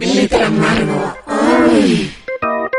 Glitter Amargo.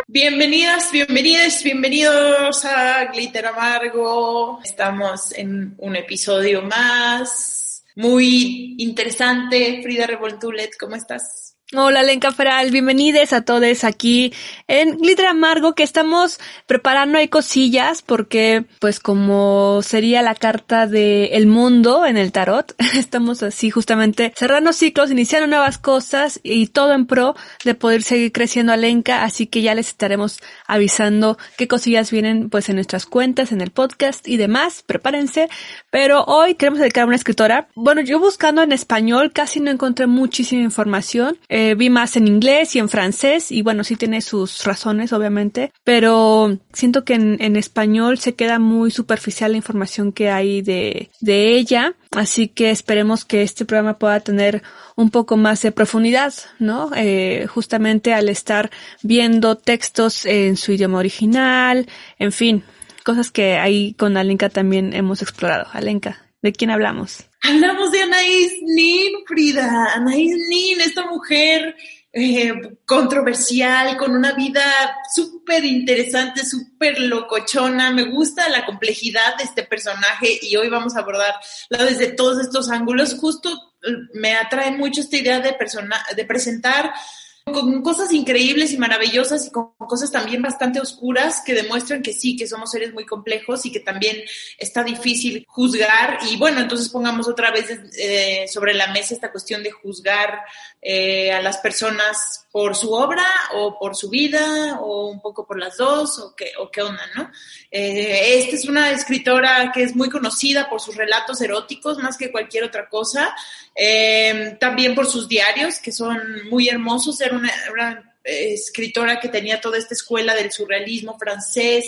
Bienvenidas, bienvenidos, bienvenidos a Glitter Amargo. Estamos en un episodio más muy interesante. Frida Revoltulet, ¿cómo estás? Hola Lenca Feral, bienvenidos a todos aquí en Glitter Amargo que estamos preparando hay cosillas porque pues como sería la carta de el mundo en el tarot, estamos así justamente cerrando ciclos, iniciando nuevas cosas y todo en pro de poder seguir creciendo a Lenca, así que ya les estaremos avisando qué cosillas vienen pues en nuestras cuentas, en el podcast y demás, prepárense, pero hoy queremos dedicar a una escritora, bueno yo buscando en español casi no encontré muchísima información, vi más en inglés y en francés y bueno, sí tiene sus razones obviamente, pero siento que en, español se queda muy superficial la información que hay de, de ella, así que esperemos que este programa pueda tener un poco más de profundidad, ¿no? Eh, justamente al estar viendo textos en su idioma original, en fin, cosas que ahí con Alenka también hemos explorado. Alenka, ¿de quién hablamos? Hablamos de Anaís Nin, Frida. Anaís Nin, esta mujer eh, controversial, con una vida súper interesante, súper locochona. Me gusta la complejidad de este personaje y hoy vamos a abordarla desde todos estos ángulos. Justo eh, me atrae mucho esta idea de, persona, de presentar con cosas increíbles y maravillosas y con cosas también bastante oscuras que demuestran que sí, que somos seres muy complejos y que también está difícil juzgar. Y bueno, entonces pongamos otra vez eh, sobre la mesa esta cuestión de juzgar eh, a las personas por su obra o por su vida o un poco por las dos o qué, o qué onda, ¿no? Eh, esta es una escritora que es muy conocida por sus relatos eróticos más que cualquier otra cosa, eh, también por sus diarios que son muy hermosos, era una, una escritora que tenía toda esta escuela del surrealismo francés,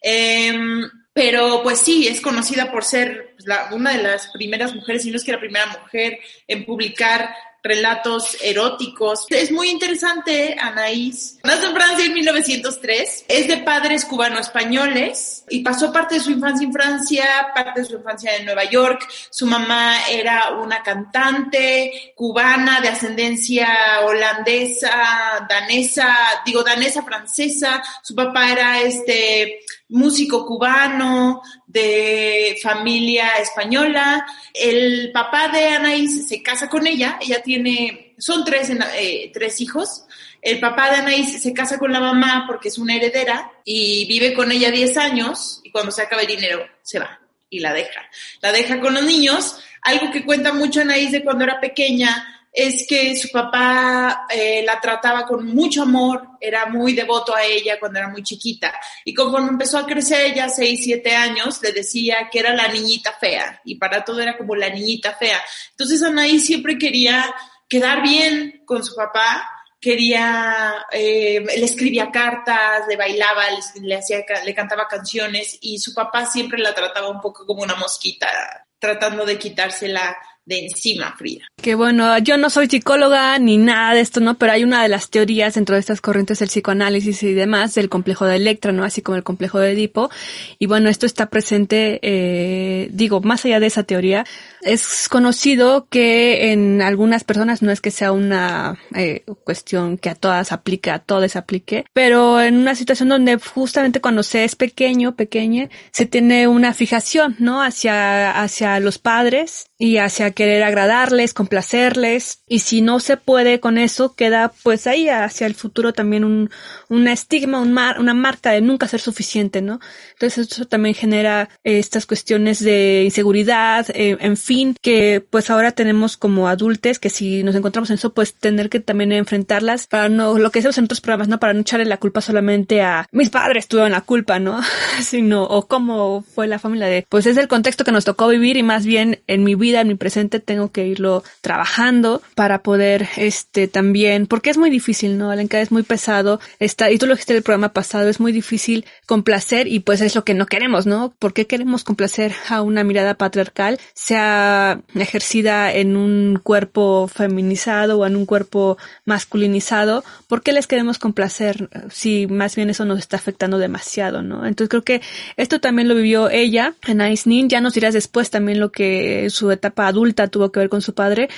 em, pero pues sí, es conocida por ser la, una de las primeras mujeres, si no es que la primera mujer en publicar relatos eróticos. Es muy interesante, Anaís. Nació en Francia en 1903, es de padres cubano-españoles y pasó parte de su infancia en Francia, parte de su infancia en Nueva York. Su mamá era una cantante cubana de ascendencia holandesa, danesa, digo danesa, francesa. Su papá era este músico cubano de familia española. El papá de Anaís se casa con ella, ella tiene, son tres, eh, tres hijos. El papá de Anaís se casa con la mamá porque es una heredera y vive con ella 10 años y cuando se acaba el dinero se va y la deja. La deja con los niños, algo que cuenta mucho Anaís de cuando era pequeña, es que su papá eh, la trataba con mucho amor, era muy devoto a ella cuando era muy chiquita. Y conforme empezó a crecer ella, seis, siete años, le decía que era la niñita fea. Y para todo era como la niñita fea. Entonces Anaí siempre quería quedar bien con su papá, quería, eh, le escribía cartas, le bailaba, le, hacía, le cantaba canciones y su papá siempre la trataba un poco como una mosquita, tratando de quitársela de encima, Frida. Que bueno, yo no soy psicóloga ni nada de esto, ¿no? Pero hay una de las teorías dentro de estas corrientes del psicoanálisis y demás del complejo de Electra, ¿no? Así como el complejo de Edipo. Y bueno, esto está presente, eh, digo, más allá de esa teoría, es conocido que en algunas personas no es que sea una eh, cuestión que a todas aplique, a todas aplique, pero en una situación donde justamente cuando se es pequeño, pequeña, se tiene una fijación, ¿no? Hacia, hacia los padres y hacia querer agradarles, complacerles, y si no se puede con eso, queda pues ahí hacia el futuro también un, un estigma, un mar, una marca de nunca ser suficiente, ¿no? Entonces eso también genera eh, estas cuestiones de inseguridad, eh, en fin, que pues ahora tenemos como adultos que si nos encontramos en eso, pues tener que también enfrentarlas para no, lo que hacemos en otros programas, ¿no? Para no echarle la culpa solamente a mis padres tuvieron la culpa, ¿no? Sino, o cómo fue la familia de, pues es el contexto que nos tocó vivir y más bien en mi vida, en mi presente, tengo que irlo trabajando para poder, este, también, porque es muy difícil, ¿no? Alenka es muy pesado, está, y tú lo dijiste en el programa pasado, es muy difícil complacer y pues es lo que no queremos, ¿no? ¿Por qué queremos complacer a una mirada patriarcal, sea ejercida en un cuerpo feminizado o en un cuerpo masculinizado? ¿Por qué les queremos complacer si más bien eso nos está afectando demasiado, ¿no? Entonces creo que esto también lo vivió ella en Ice Nin, ya nos dirás después también lo que su etapa adulta tuvo que ver con su padre,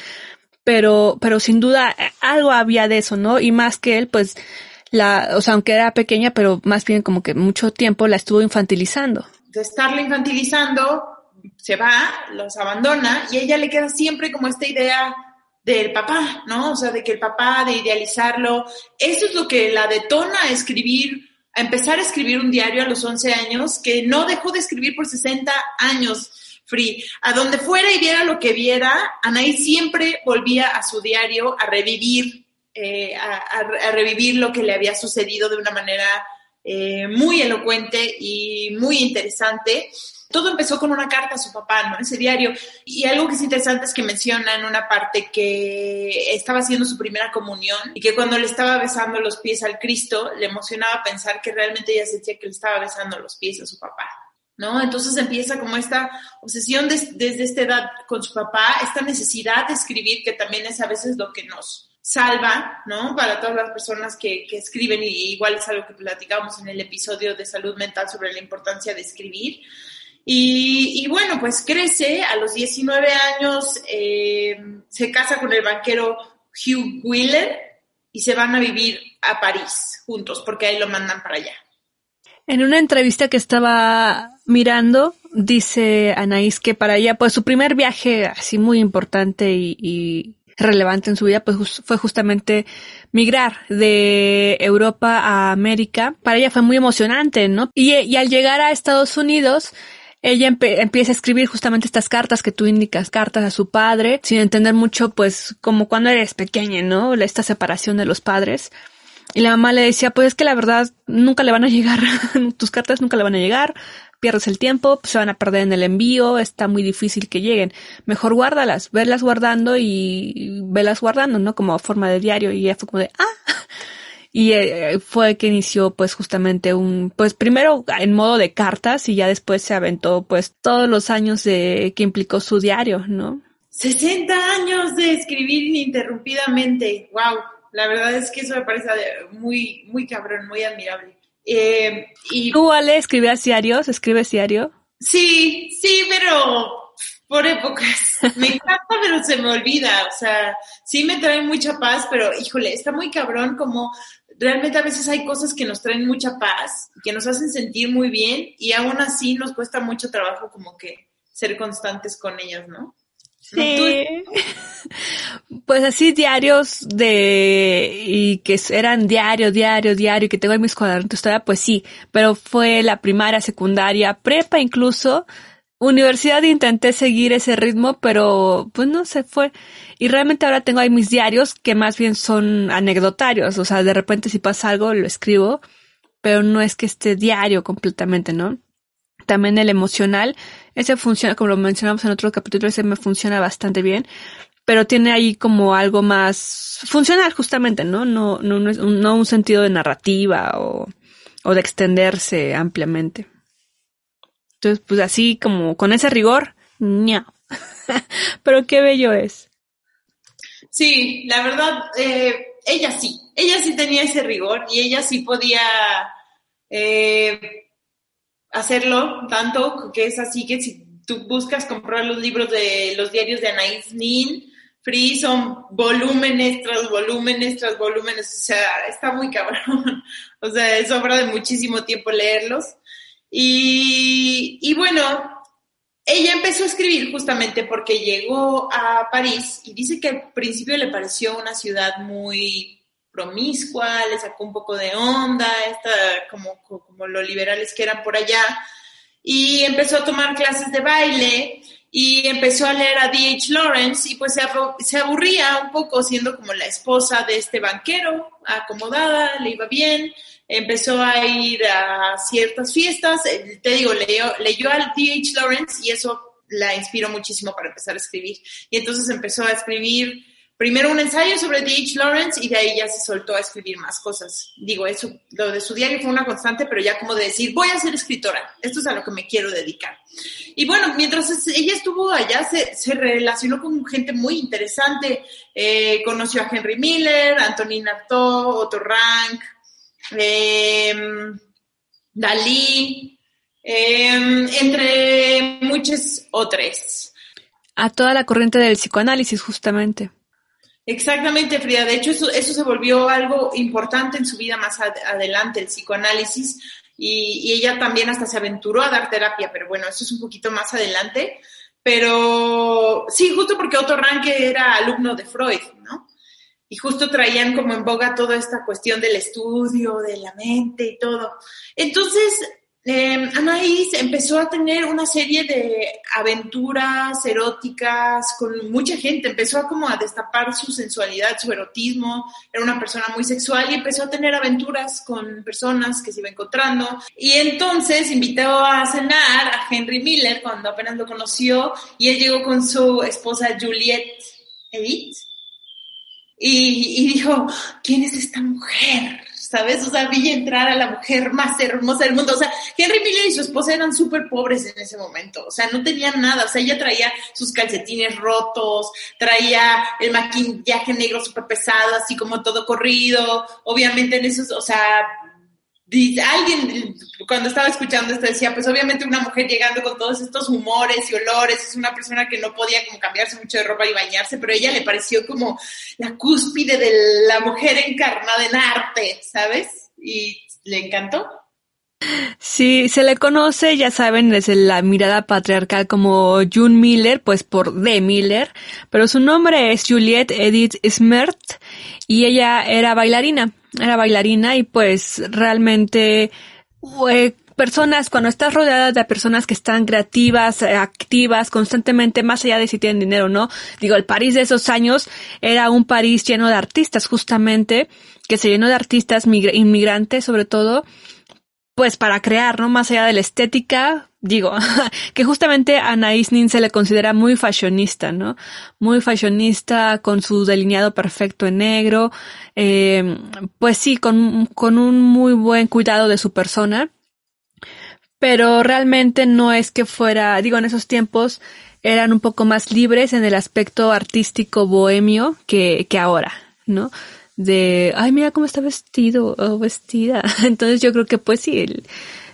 pero, pero sin duda eh, algo había de eso, ¿no? Y más que él, pues, la, o sea, aunque era pequeña, pero más bien como que mucho tiempo la estuvo infantilizando. De estarla infantilizando, se va, los abandona y a ella le queda siempre como esta idea del papá, ¿no? O sea, de que el papá, de idealizarlo. Eso es lo que la detona a escribir, a empezar a escribir un diario a los 11 años, que no dejó de escribir por 60 años. Free. A donde fuera y viera lo que viera, Anaí siempre volvía a su diario a revivir, eh, a, revivir lo que le había sucedido de una manera eh, muy elocuente y muy interesante. Todo empezó con una carta a su papá, ¿no? Ese diario. Y algo que es interesante es que menciona en una parte que estaba haciendo su primera comunión y que cuando le estaba besando los pies al Cristo, le emocionaba pensar que realmente ella sentía que le estaba besando los pies a su papá. ¿No? Entonces empieza como esta obsesión desde esta edad con su papá, esta necesidad de escribir, que también es a veces lo que nos salva, ¿no? Para todas las personas que, que escriben, y igual es algo que platicamos en el episodio de salud mental sobre la importancia de escribir. Y, bueno, pues crece, a los 19 años eh, se casa con el banquero Hugh Wheeler y se van a vivir a París juntos, porque ahí lo mandan para allá. En una entrevista que estaba mirando, dice Anaís que para ella, pues su primer viaje así muy importante y, relevante en su vida, pues fue justamente migrar de Europa a América. Para ella fue muy emocionante, ¿no? Y, y al llegar a Estados Unidos, ella empieza a escribir justamente estas cartas que tú indicas, cartas a su padre, sin entender mucho, pues, como cuando eres pequeña, ¿no? Esta separación de los padres. Y la mamá le decía, pues es que la verdad nunca le van a llegar, tus cartas nunca le van a llegar, pierdes el tiempo, se van a perder en el envío, está muy difícil que lleguen. Mejor guárdalas, verlas guardando y velas guardando, ¿no? Como forma de diario. Y ella fue como de, ah, y eh, fue que inició pues justamente un, pues primero en modo de cartas y ya después se aventó pues todos los años de que implicó su diario, ¿no? 60 años de escribir ininterrumpidamente, wow, la verdad es que eso me parece muy, muy cabrón, muy admirable. Eh, y... ¿Tú, Ale, escribías diarios? ¿Escribes diario? Sí, sí, pero por épocas. Me encanta, pero se me olvida. O sea, sí me trae mucha paz, pero híjole, está muy cabrón como realmente a veces hay cosas que nos traen mucha paz, que nos hacen sentir muy bien y aún así nos cuesta mucho trabajo como que ser constantes con ellas, ¿no? Sí. Pues así diarios de y que eran diario, diario, diario y que tengo en mis cuadernos todavía, pues sí, pero fue la primaria, secundaria, prepa incluso, universidad intenté seguir ese ritmo, pero pues no se fue. Y realmente ahora tengo ahí mis diarios que más bien son anecdotarios, o sea, de repente si pasa algo lo escribo, pero no es que esté diario completamente, ¿no? También el emocional, ese funciona, como lo mencionamos en otro capítulo, ese me funciona bastante bien, pero tiene ahí como algo más funcional justamente, ¿no? No, no, no, no un sentido de narrativa o, o de extenderse ampliamente. Entonces, pues así como con ese rigor, ña. Pero qué bello es. Sí, la verdad, eh, ella sí, ella sí tenía ese rigor y ella sí podía eh, hacerlo tanto que es así que si tú buscas comprar los libros de los diarios de Anaïs Nin, Free son volúmenes tras volúmenes tras volúmenes, o sea, está muy cabrón, o sea, es obra de muchísimo tiempo leerlos. Y, y bueno, ella empezó a escribir justamente porque llegó a París y dice que al principio le pareció una ciudad muy promiscua, le sacó un poco de onda, esta, como, como lo liberales que eran por allá, y empezó a tomar clases de baile y empezó a leer a D.H. Lawrence y pues se, aburría un poco siendo como la esposa de este banquero, acomodada, le iba bien, empezó a ir a ciertas fiestas, te digo, leyó, leyó al D.H. Lawrence y eso la inspiró muchísimo para empezar a escribir. Y entonces empezó a escribir primero un ensayo sobre D.H. Lawrence y de ahí ya se soltó a escribir más cosas. Digo, eso, lo de su diario fue una constante, pero ya como de decir, voy a ser escritora, esto es a lo que me quiero dedicar. Y bueno, mientras ella estuvo allá, se, relacionó con gente muy interesante, eh, conoció a Henry Miller, Antonin Artaud, Otto Rank, Em, Dalí, em, entre muchas otras. A toda la corriente del psicoanálisis, justamente. Exactamente, Frida. De hecho, eso, eso se volvió algo importante en su vida más adelante, el psicoanálisis, y, y, ella también hasta se aventuró a dar terapia, pero bueno, eso es un poquito más adelante. Pero sí, justo porque Otto Ranke era alumno de Freud, ¿no? Y justo traían como en boga toda esta cuestión del estudio, de la mente y todo. Entonces, eh, Anaís empezó a tener una serie de aventuras eróticas con mucha gente, empezó a como a destapar su sensualidad, su erotismo, era una persona muy sexual y empezó a tener aventuras con personas que se iba encontrando. Y entonces invitó a cenar a Henry Miller cuando apenas lo conoció y él llegó con su esposa Juliette Edith y, y dijo, ¿quién es esta mujer? ¿Sabes? O sea, vi entrar a la mujer más hermosa del mundo. O sea, Henry Miller y su esposa eran súper pobres en ese momento. O sea, no tenían nada. O sea, ella traía sus calcetines rotos, traía el maquillaje negro súper pesado, así como todo corrido. Obviamente en esos, o sea, alguien cuando estaba escuchando esto decía, pues obviamente una mujer llegando con todos estos humores y olores, es una persona que no podía como cambiarse mucho de ropa y bañarse, pero a ella le pareció como la cúspide de la mujer encarnada en arte, ¿sabes? Y le encantó. Sí, se le conoce, ya saben, desde la mirada patriarcal como June Miller, pues por D. Miller, pero su nombre es Juliette Edith Smert y ella era bailarina era bailarina y pues realmente personas, cuando estás rodeada de personas que están creativas, eh, activas constantemente, más allá de si tienen dinero no, digo, el París de esos años era un París lleno de artistas justamente, que se llenó de artistas inmigrantes sobre todo, pues para crear, ¿no? Más allá de la estética, digo, que justamente a Anaïs Nin se le considera muy fashionista, ¿no? Muy fashionista, con su delineado perfecto en negro, eh, pues sí, con, con un muy buen cuidado de su persona, pero realmente no es que fuera, digo, en esos tiempos eran un poco más libres en el aspecto artístico bohemio que, que ahora, ¿no? de, ay, mira cómo está vestido o vestida. Entonces yo creo que pues sí,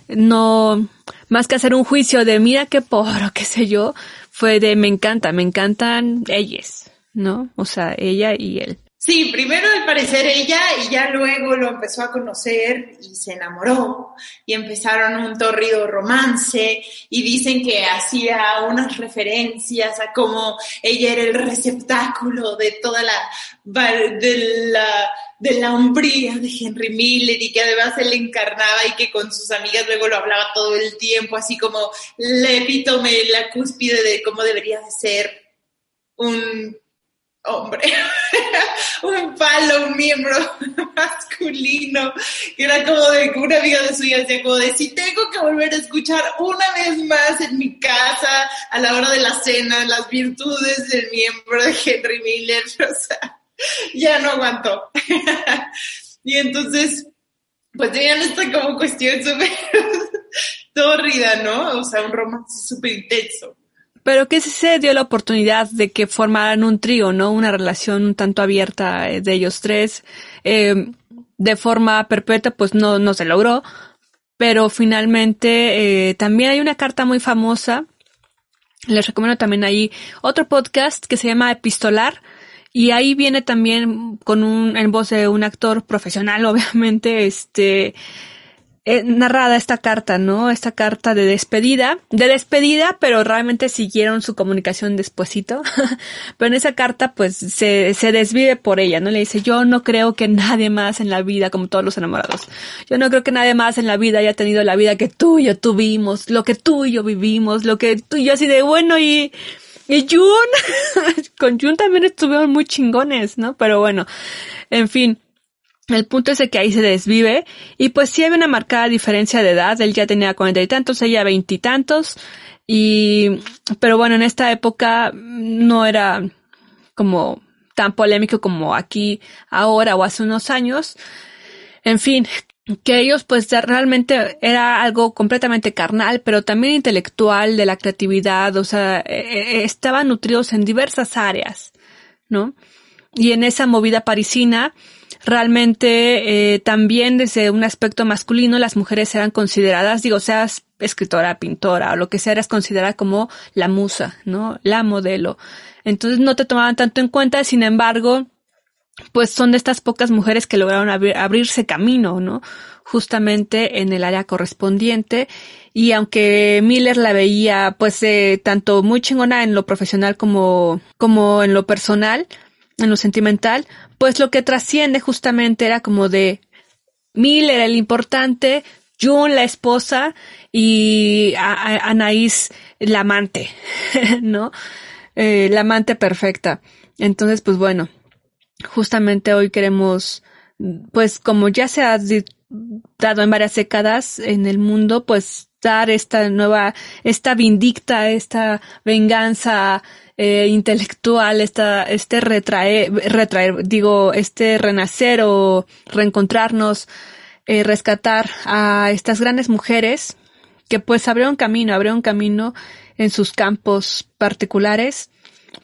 no, más que hacer un juicio de, mira qué poro, qué sé yo, fue de, me encanta, me encantan ellas, ¿no? O sea, ella y él. Sí, primero al parecer ella y ya luego lo empezó a conocer y se enamoró y empezaron un torrido romance y dicen que hacía unas referencias a cómo ella era el receptáculo de toda la, de la, de la hombría de Henry Miller y que además él encarnaba y que con sus amigas luego lo hablaba todo el tiempo, así como le epítome, la cúspide de cómo debería de ser un hombre, un palo, un miembro masculino, que era como de una amiga de suya decía como de si tengo que volver a escuchar una vez más en mi casa a la hora de la cena las virtudes del miembro de Henry Miller, o sea, ya no aguantó. y entonces, pues tenían esta como cuestión súper tórrida, ¿no? O sea, un romance súper intenso pero que se dio la oportunidad de que formaran un trío, ¿no? Una relación un tanto abierta eh, de ellos tres. Eh, de forma perpetua, pues no, no se logró. Pero finalmente eh, también hay una carta muy famosa. Les recomiendo también ahí otro podcast que se llama Epistolar. Y ahí viene también con un, en voz de un actor profesional, obviamente, este, eh, narrada esta carta, ¿no? Esta carta de despedida, de despedida, pero realmente siguieron su comunicación despuesito. pero en esa carta, pues, se, se desvive por ella, ¿no? Le dice, yo no creo que nadie más en la vida, como todos los enamorados, yo no creo que nadie más en la vida haya tenido la vida que tú y yo tuvimos, lo que tú y yo vivimos, lo que tú y yo así de bueno y, y Jun, con Jun también estuvieron muy chingones, ¿no? Pero bueno, en fin. El punto es que ahí se desvive y pues sí había una marcada diferencia de edad. Él ya tenía cuarenta y tantos, ella veintitantos y, pero bueno, en esta época no era como tan polémico como aquí ahora o hace unos años. En fin, que ellos pues realmente era algo completamente carnal, pero también intelectual, de la creatividad, o sea, e, e, estaban nutridos en diversas áreas, ¿no? Y en esa movida parisina, realmente eh, también desde un aspecto masculino las mujeres eran consideradas, digo, seas escritora, pintora o lo que sea, eras considerada como la musa, ¿no? La modelo. Entonces no te tomaban tanto en cuenta, sin embargo, pues son de estas pocas mujeres que lograron abrirse camino, ¿no? Justamente en el área correspondiente. Y aunque Miller la veía, pues, eh, tanto muy chingona en lo profesional como, como en lo personal, en lo sentimental, pues lo que trasciende justamente era como de Miller el importante, June la esposa y Anaís la amante, ¿no? Eh, la amante perfecta. Entonces, pues bueno, justamente hoy queremos, pues como ya se ha dado en varias décadas en el mundo, pues dar esta nueva, esta vindicta, esta venganza eh, intelectual, esta, este retraer, retraer, digo, este renacer o reencontrarnos, eh, rescatar a estas grandes mujeres que pues abrieron camino, abrieron camino en sus campos particulares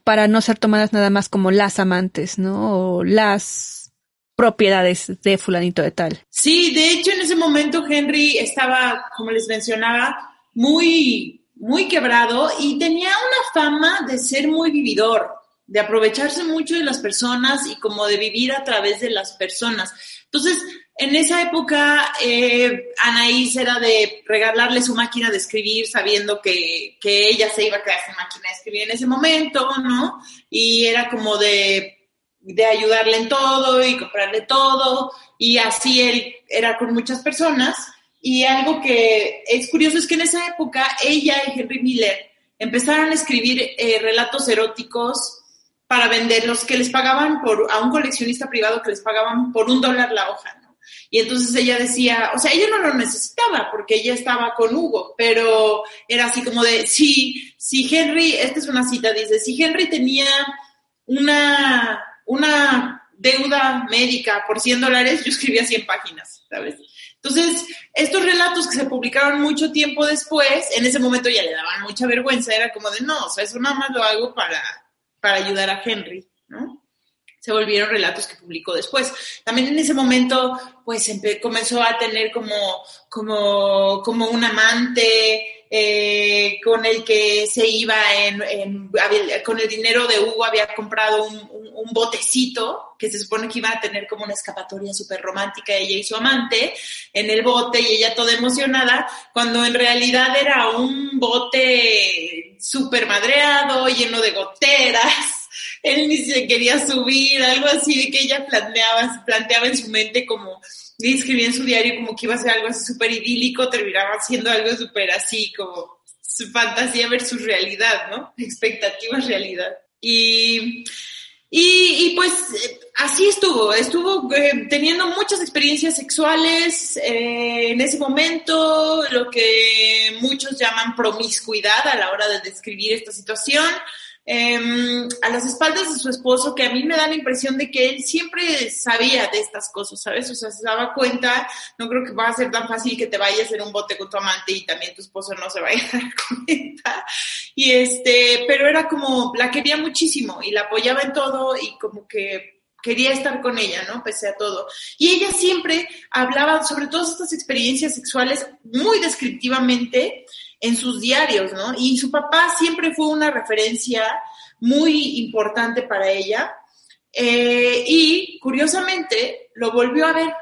para no ser tomadas nada más como las amantes, ¿no? O las propiedades de fulanito de tal. Sí, de hecho en ese momento Henry estaba, como les mencionaba, muy, muy quebrado y tenía una fama de ser muy vividor, de aprovecharse mucho de las personas y como de vivir a través de las personas. Entonces, en esa época, eh, Anaís era de regalarle su máquina de escribir sabiendo que, que ella se iba a quedar sin máquina de escribir en ese momento, ¿no? Y era como de, de ayudarle en todo y comprarle todo. Y así él era con muchas personas. Y algo que es curioso es que en esa época ella y Henry Miller empezaron a escribir eh, relatos eróticos para venderlos que les pagaban por, a un coleccionista privado que les pagaban por un dólar la hoja. Y entonces ella decía, o sea, ella no lo necesitaba porque ella estaba con Hugo, pero era así como de, si, si Henry, esta es una cita, dice, si Henry tenía una, una deuda médica por 100 dólares, yo escribía 100 páginas, ¿sabes? Entonces, estos relatos que se publicaron mucho tiempo después, en ese momento ya le daban mucha vergüenza, era como de, no, o sea, eso nada más lo hago para, para ayudar a Henry, ¿no? se volvieron relatos que publicó después. También en ese momento, pues comenzó a tener como, como, como un amante eh, con el que se iba en, con el dinero de Hugo había comprado un, botecito que se supone que iba a tener como una escapatoria súper romántica ella y su amante en el bote y ella toda emocionada, cuando en realidad era un bote súper madreado, lleno de goteras. Él ni se quería subir, algo así de que ella planteaba, planteaba en su mente como, y escribía en su diario como que iba a ser algo así súper idílico, terminaba siendo algo súper así como su fantasía versus realidad, ¿no? Expectativas, realidad. Y, y, pues así estuvo, estuvo eh, teniendo muchas experiencias sexuales eh, en ese momento, lo que muchos llaman promiscuidad a la hora de describir esta situación. Em, a las espaldas de su esposo, que a mí me da la impresión de que él siempre sabía de estas cosas, ¿sabes? O sea, se daba cuenta, no creo que va a ser tan fácil que te vayas en un bote con tu amante y también tu esposo no se vaya a dar cuenta. Y este, pero era como, la quería muchísimo y la apoyaba en todo y como que quería estar con ella, ¿no? Pese a todo. Y ella siempre hablaba sobre todas estas experiencias sexuales muy descriptivamente en sus diarios, ¿no? Y su papá siempre fue una referencia muy importante para ella. Eh, y curiosamente lo volvió a ver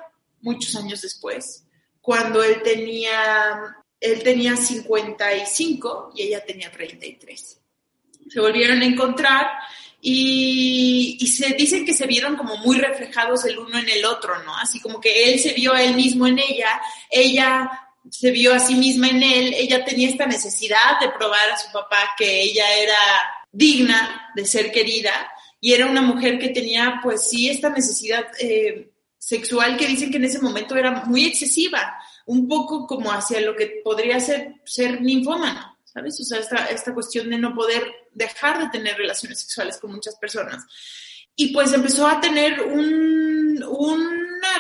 muchos años después, cuando él tenía, él tenía 55 y ella tenía 33. Se volvieron a encontrar y, y, se dicen que se vieron como muy reflejados el uno en el otro, ¿no? Así como que él se vio a él mismo en ella, ella se vio a sí misma en él, ella tenía esta necesidad de probar a su papá que ella era digna de ser querida y era una mujer que tenía pues sí esta necesidad eh, sexual que dicen que en ese momento era muy excesiva, un poco como hacia lo que podría ser ser ninfómana, ¿sabes? O sea, esta, esta cuestión de no poder dejar de tener relaciones sexuales con muchas personas. Y pues empezó a tener un, un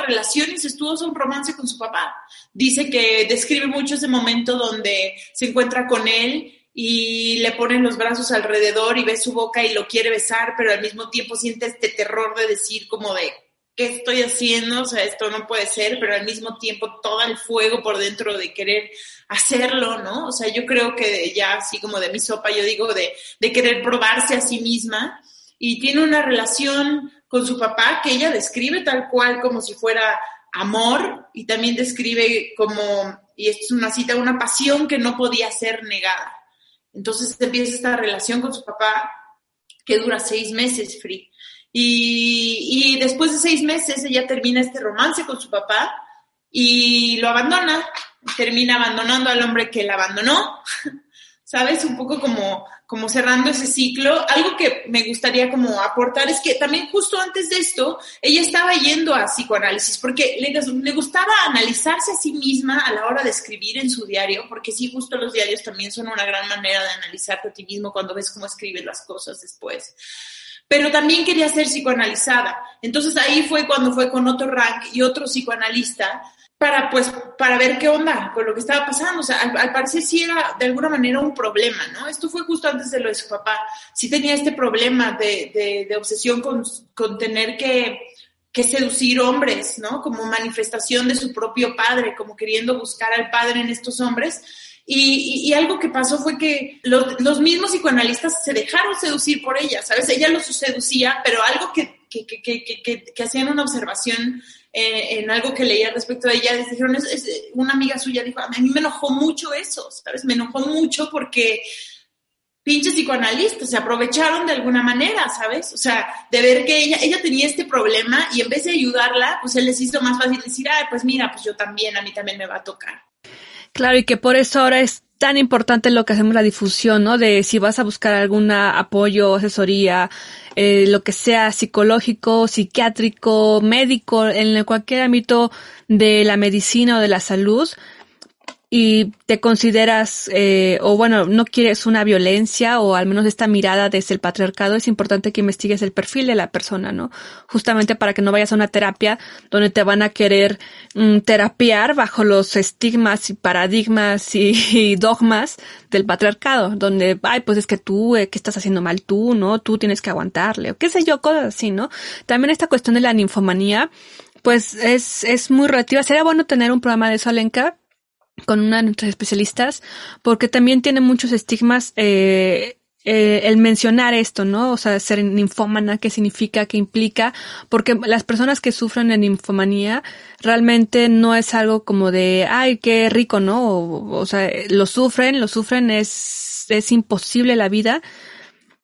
relación incestuosa, un romance con su papá. Dice que describe mucho ese momento donde se encuentra con él y le ponen los brazos alrededor y ve su boca y lo quiere besar, pero al mismo tiempo siente este terror de decir como de, ¿qué estoy haciendo? O sea, esto no puede ser, pero al mismo tiempo todo el fuego por dentro de querer hacerlo, ¿no? O sea, yo creo que ya así como de mi sopa, yo digo de, de querer probarse a sí misma y tiene una relación con su papá que ella describe tal cual como si fuera amor y también describe como, y esto es una cita, una pasión que no podía ser negada. Entonces empieza esta relación con su papá que dura seis meses, Free. Y, y después de seis meses ella termina este romance con su papá y lo abandona, termina abandonando al hombre que la abandonó, ¿sabes? Un poco como, como cerrando ese ciclo. Algo que me gustaría como aportar es que también justo antes de esto, ella estaba yendo a psicoanálisis porque le, gustaba analizarse a sí misma a la hora de escribir en su diario, porque sí, justo los diarios también son una gran manera de analizarte a ti mismo cuando ves cómo escribes las cosas después pero también quería ser psicoanalizada. Entonces ahí fue cuando fue con otro rank y otro psicoanalista para pues para ver qué onda con lo que estaba pasando. O sea, al, parecer sí era de alguna manera un problema, ¿no? Esto fue justo antes de lo de su papá. Sí tenía este problema de, de, obsesión con, con tener que, que, seducir hombres, ¿no? Como manifestación de su propio padre, como queriendo buscar al padre en estos hombres. Y, y, algo que pasó fue que los, los, mismos psicoanalistas se dejaron seducir por ella, ¿sabes? Ella los seducía, pero algo que, que, que hacían una observación eh, en algo que leía respecto a ella, dijeron, una amiga suya dijo, a mí me enojó mucho eso, ¿sabes? Me enojó mucho porque pinches psicoanalistas se aprovecharon de alguna manera, ¿sabes? O sea, de ver que ella, ella tenía este problema y en vez de ayudarla, pues él les hizo más fácil decir, ay, pues mira, pues yo también, a mí también me va a tocar. Claro, y que por eso ahora es tan importante lo que hacemos la difusión, ¿no? De si vas a buscar algún apoyo, asesoría, eh, lo que sea psicológico, psiquiátrico, médico, en cualquier ámbito de la medicina o de la salud, y te consideras, eh, o bueno, no quieres una violencia o al menos esta mirada desde el patriarcado, es importante que investigues el perfil de la persona, ¿no? Justamente para que no vayas a una terapia donde te van a querer mm, terapiar bajo los estigmas y paradigmas y, dogmas del patriarcado, donde, ay, pues es que tú, eh, ¿qué estás haciendo mal tú, no? Tú tienes que aguantarle, o qué sé yo, cosas así, ¿no? También esta cuestión de la ninfomanía, pues es, es muy relativa. Sería bueno tener un programa de eso, con una de nuestras especialistas, porque también tiene muchos estigmas eh, eh, el mencionar esto, ¿no? O sea, ser ninfómana, qué significa, qué implica, porque las personas que sufren de ninfomanía realmente no es algo como de, ay, qué rico, ¿no? O, o sea, lo sufren, lo sufren, es, es imposible la vida,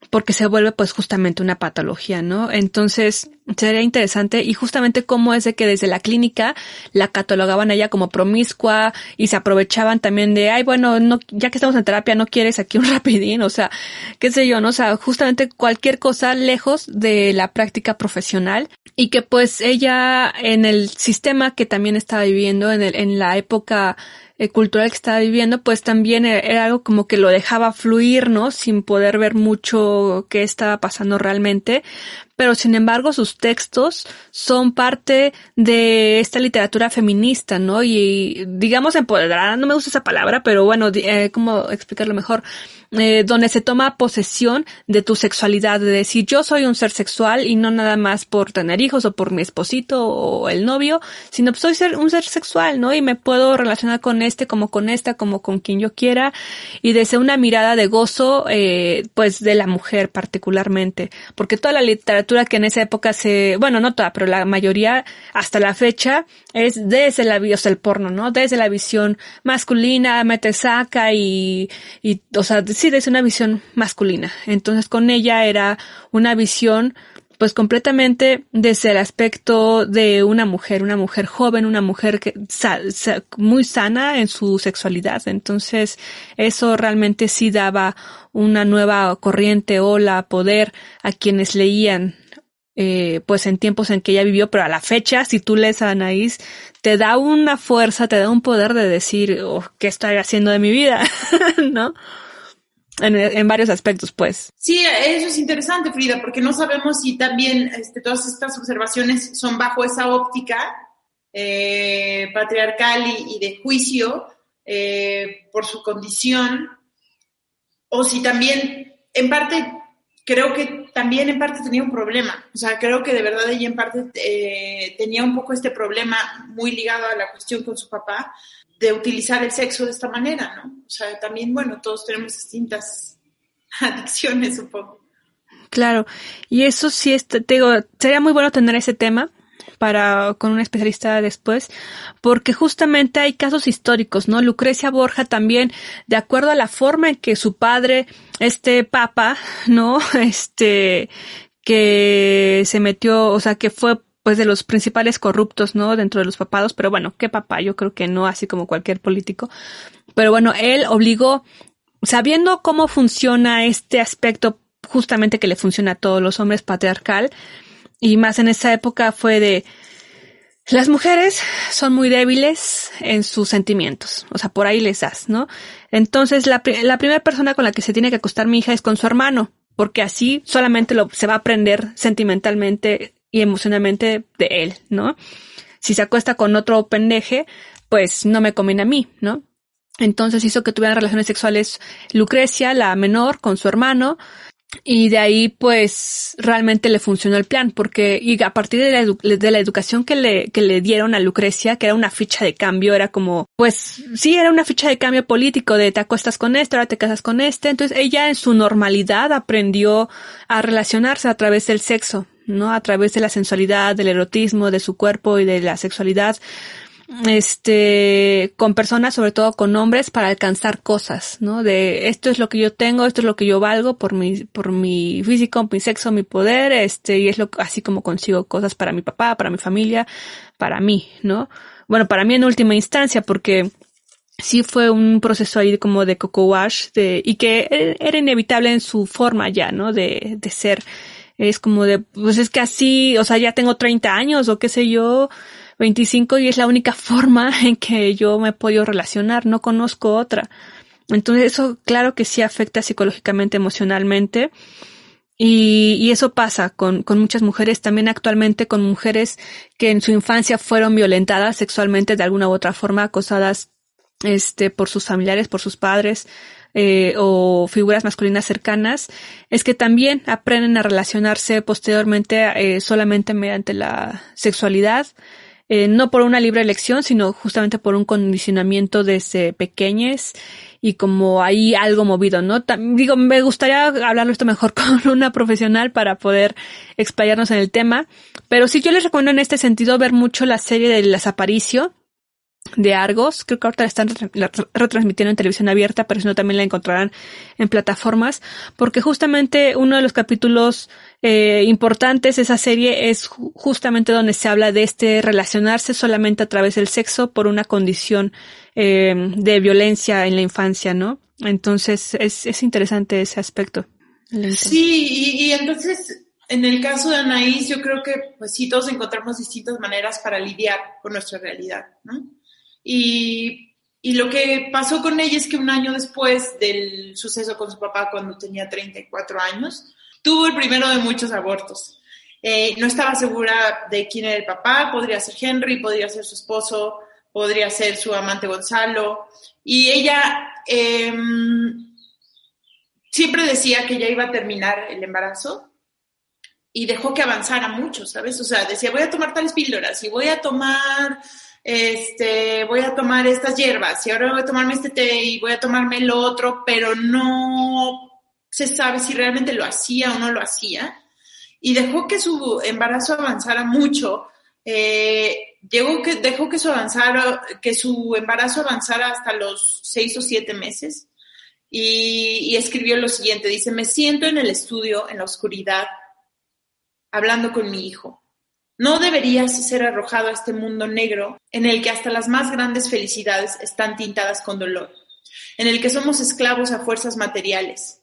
porque se vuelve pues justamente una patología, ¿no? Entonces sería interesante y justamente cómo es de que desde la clínica la catalogaban a ella como promiscua y se aprovechaban también de, ay, bueno, no, ya que estamos en terapia, no quieres aquí un rapidín, o sea, qué sé yo, ¿no? O sea, justamente cualquier cosa lejos de la práctica profesional y que pues ella en el sistema que también estaba viviendo en el, en la época eh, cultural que estaba viviendo, pues también e-, era algo como que lo dejaba fluir, ¿no? Sin poder ver mucho qué estaba pasando realmente. Pero sin embargo, sus textos son parte de esta literatura feminista, ¿no? Y digamos empoderada, no me gusta esa palabra, pero bueno, eh, ¿cómo explicarlo mejor? Eh, donde se toma posesión de tu sexualidad, de decir yo soy un ser sexual y no nada más por tener hijos o por mi esposito o el novio, sino soy ser, un ser sexual, ¿no? Y me puedo relacionar con este como con esta, como con quien yo quiera y desde una mirada de gozo, eh, pues de la mujer particularmente, porque toda la literatura que en esa época se, bueno, no toda, pero la mayoría hasta la fecha es desde la, o sea, el porno, ¿no? Desde la visión masculina, mete saca y, y, o sea, sí, desde una visión masculina. Entonces con ella era una visión pues completamente desde el aspecto de una mujer, una mujer joven, una mujer que, muy sana en su sexualidad. Entonces eso realmente sí daba una nueva corriente, ola, poder a quienes leían eh, pues en tiempos en que ella vivió, pero a la fecha, si tú lees a Anaís, te da una fuerza, te da un poder de decir, oh, ¿qué estoy haciendo de mi vida? ¿No? En, varios aspectos, pues. Sí, eso es interesante, Frida, porque no sabemos si también este, todas estas observaciones son bajo esa óptica eh, patriarcal y, de juicio eh, por su condición, o si también, en parte, creo que también en parte tenía un problema. O sea, creo que de verdad ella en parte eh, tenía un poco este problema muy ligado a la cuestión con su papá, de utilizar el sexo de esta manera, ¿no? O sea, también, bueno, todos tenemos distintas adicciones, supongo. Claro, y eso sí, es, te digo, sería muy bueno tener ese tema para con un especialista después, porque justamente hay casos históricos, ¿no? Lucrecia Borja también, de acuerdo a la forma en que su padre, este papa, ¿no? Este, que se metió, o sea, que fue pues de los principales corruptos, ¿no? Dentro de los papados, pero bueno, ¿qué papá? Yo creo que no, así como cualquier político. Pero bueno, él obligó, sabiendo cómo funciona este aspecto justamente que le funciona a todos los hombres patriarcal, y más en esa época fue de, las mujeres son muy débiles en sus sentimientos, o sea, por ahí les das, ¿no? Entonces, la, la primera persona con la que se tiene que acostar mi hija es con su hermano, porque así solamente lo, se va a aprender sentimentalmente y emocionalmente de él, ¿no? Si se acuesta con otro pendeje, pues no me conviene a mí, ¿no? Entonces hizo que tuvieran relaciones sexuales Lucrecia, la menor, con su hermano, y de ahí, pues, realmente le funcionó el plan, porque, y a partir de la, educación que le, que le dieron a Lucrecia, que era una ficha de cambio, era como, pues, sí, era una ficha de cambio político, de te acuestas con este, ahora te casas con este. Entonces, ella en su normalidad aprendió a relacionarse a través del sexo, ¿no? A través de la sensualidad, del erotismo, de su cuerpo y de la sexualidad este, con personas, sobre todo con hombres, para alcanzar cosas, ¿no? De esto es lo que yo tengo, esto es lo que yo valgo por mi, por mi físico, mi sexo, mi poder, este, y es lo, así como consigo cosas para mi papá, para mi familia, para mí, ¿no? Bueno, para mí en última instancia, porque sí fue un proceso ahí como de coco wash, de, y que era inevitable en su forma ya, ¿no? De, de ser, es como de, pues es que así, o sea, ya tengo 30 años o qué sé yo, 25 y es la única forma en que yo me he podido relacionar, no conozco otra. Entonces eso claro que sí afecta psicológicamente, emocionalmente. Y, y eso pasa con, con muchas mujeres, también actualmente con mujeres que en su infancia fueron violentadas sexualmente de alguna u otra forma, acosadas este, por sus familiares, por sus padres, eh, o figuras masculinas cercanas, es que también aprenden a relacionarse posteriormente eh, solamente mediante la sexualidad, eh, no por una libre elección, sino justamente por un condicionamiento desde pequeñes y como hay algo movido, ¿no? digo, me gustaría hablarlo esto mejor con una profesional para poder explayarnos en el tema, pero sí yo les recomiendo en este sentido ver mucho la serie de Las Aparicio, de Argos. Creo que ahorita la están retransmitiendo en televisión abierta, pero si no también la encontrarán en plataformas, porque justamente uno de los capítulos eh, importantes de esa serie es justamente donde se habla de este relacionarse solamente a través del sexo por una condición eh, de violencia en la infancia, ¿no? Entonces es, es interesante ese aspecto. Sí, y, y entonces en el caso de Anaís, yo creo que pues sí, todos encontramos distintas maneras para lidiar con nuestra realidad, ¿no? Y, lo que pasó con ella es que un año después del suceso con su papá, cuando tenía 34 años, tuvo el primero de muchos abortos. Eh, no estaba segura de quién era el papá, podría ser Henry, podría ser su esposo, podría ser su amante Gonzalo. Y ella eh, siempre decía que ya iba a terminar el embarazo y dejó que avanzara mucho, ¿sabes? O sea, decía, voy a tomar tales píldoras y voy a tomar este, voy a tomar estas hierbas y ahora voy a tomarme este té y voy a tomarme lo otro, pero no se sabe si realmente lo hacía o no lo hacía. Y dejó que su embarazo avanzara mucho. Eh, llegó que, dejó que su, avanzara, que su embarazo avanzara hasta los seis o siete meses. Y, y escribió lo siguiente, dice, me siento en el estudio, en la oscuridad, hablando con mi hijo no deberías ser arrojado a este mundo negro en el que hasta las más grandes felicidades están tintadas con dolor, en el que somos esclavos a fuerzas materiales.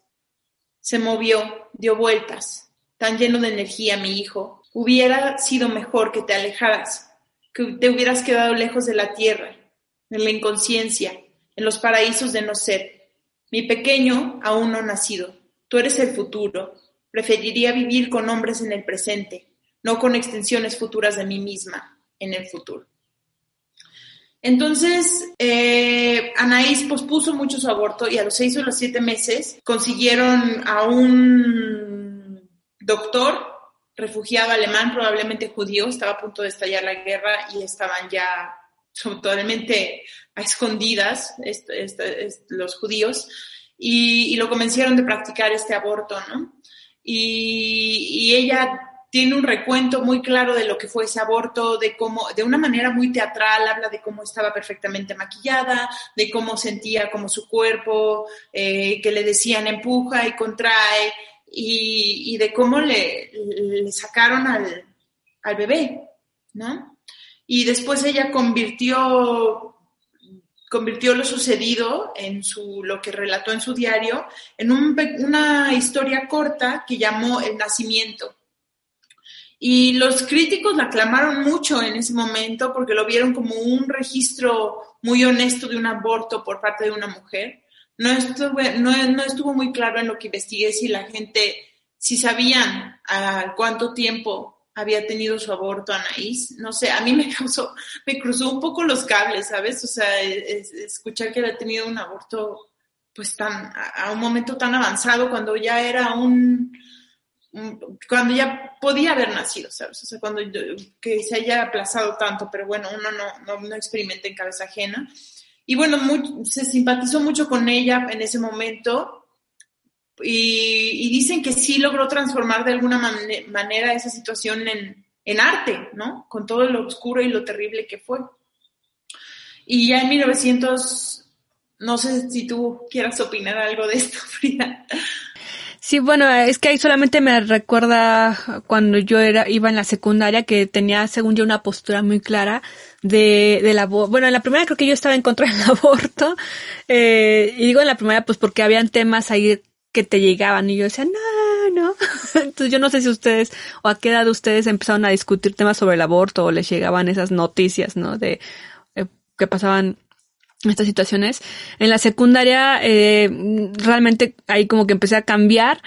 Se movió, dio vueltas, tan lleno de energía mi hijo. Hubiera sido mejor que te alejaras, que te hubieras quedado lejos de la tierra, en la inconsciencia, en los paraísos de no ser. Mi pequeño aún no nacido, tú eres el futuro. Preferiría vivir con hombres en el presente no con extensiones futuras de mí misma en el futuro. Entonces, eh, Anaís pospuso mucho su aborto y a los seis o los siete meses consiguieron a un doctor refugiado alemán, probablemente judío, estaba a punto de estallar la guerra y estaban ya totalmente a escondidas los judíos y, lo convencieron de practicar este aborto, ¿no? y ella tiene un recuento muy claro de lo que fue ese aborto, de cómo, de una manera muy teatral, habla de cómo estaba perfectamente maquillada, de cómo sentía como su cuerpo, eh, que le decían empuja y contrae, y, de cómo le, sacaron al, bebé, ¿no? Y después ella convirtió, convirtió lo sucedido en su, lo que relató en su diario, en un, una historia corta que llamó El nacimiento y los críticos la aclamaron mucho en ese momento porque lo vieron como un registro muy honesto de un aborto por parte de una mujer. No estuvo, no, estuvo muy claro en lo que investigué si la gente, si sabían a cuánto tiempo había tenido su aborto Anaís. No sé, a mí me causó, me cruzó un poco los cables, ¿sabes? O sea, escuchar que había tenido un aborto pues tan, a un momento tan avanzado cuando ya era un, cuando ya podía haber nacido, ¿sabes? O sea, cuando que se haya aplazado tanto, pero bueno, uno no, no, experimenta en cabeza ajena. Y bueno, se simpatizó mucho con ella en ese momento y, dicen que sí logró transformar de alguna manera esa situación en, en arte, ¿no? Con todo lo oscuro y lo terrible que fue. Y ya en 1900, no sé si tú quieras opinar algo de esto, Frida. Sí, bueno, es que ahí solamente me recuerda cuando yo era, iba en la secundaria que tenía, según yo, una postura muy clara de, de la, bueno, en la primera creo que yo estaba en contra del aborto, eh, y digo en la primera pues porque habían temas ahí que te llegaban y yo decía, no, no. Entonces yo no sé si ustedes o a qué edad ustedes empezaron a discutir temas sobre el aborto o les llegaban esas noticias, ¿no? De eh, que pasaban estas situaciones. En la secundaria, eh, realmente ahí como que empecé a cambiar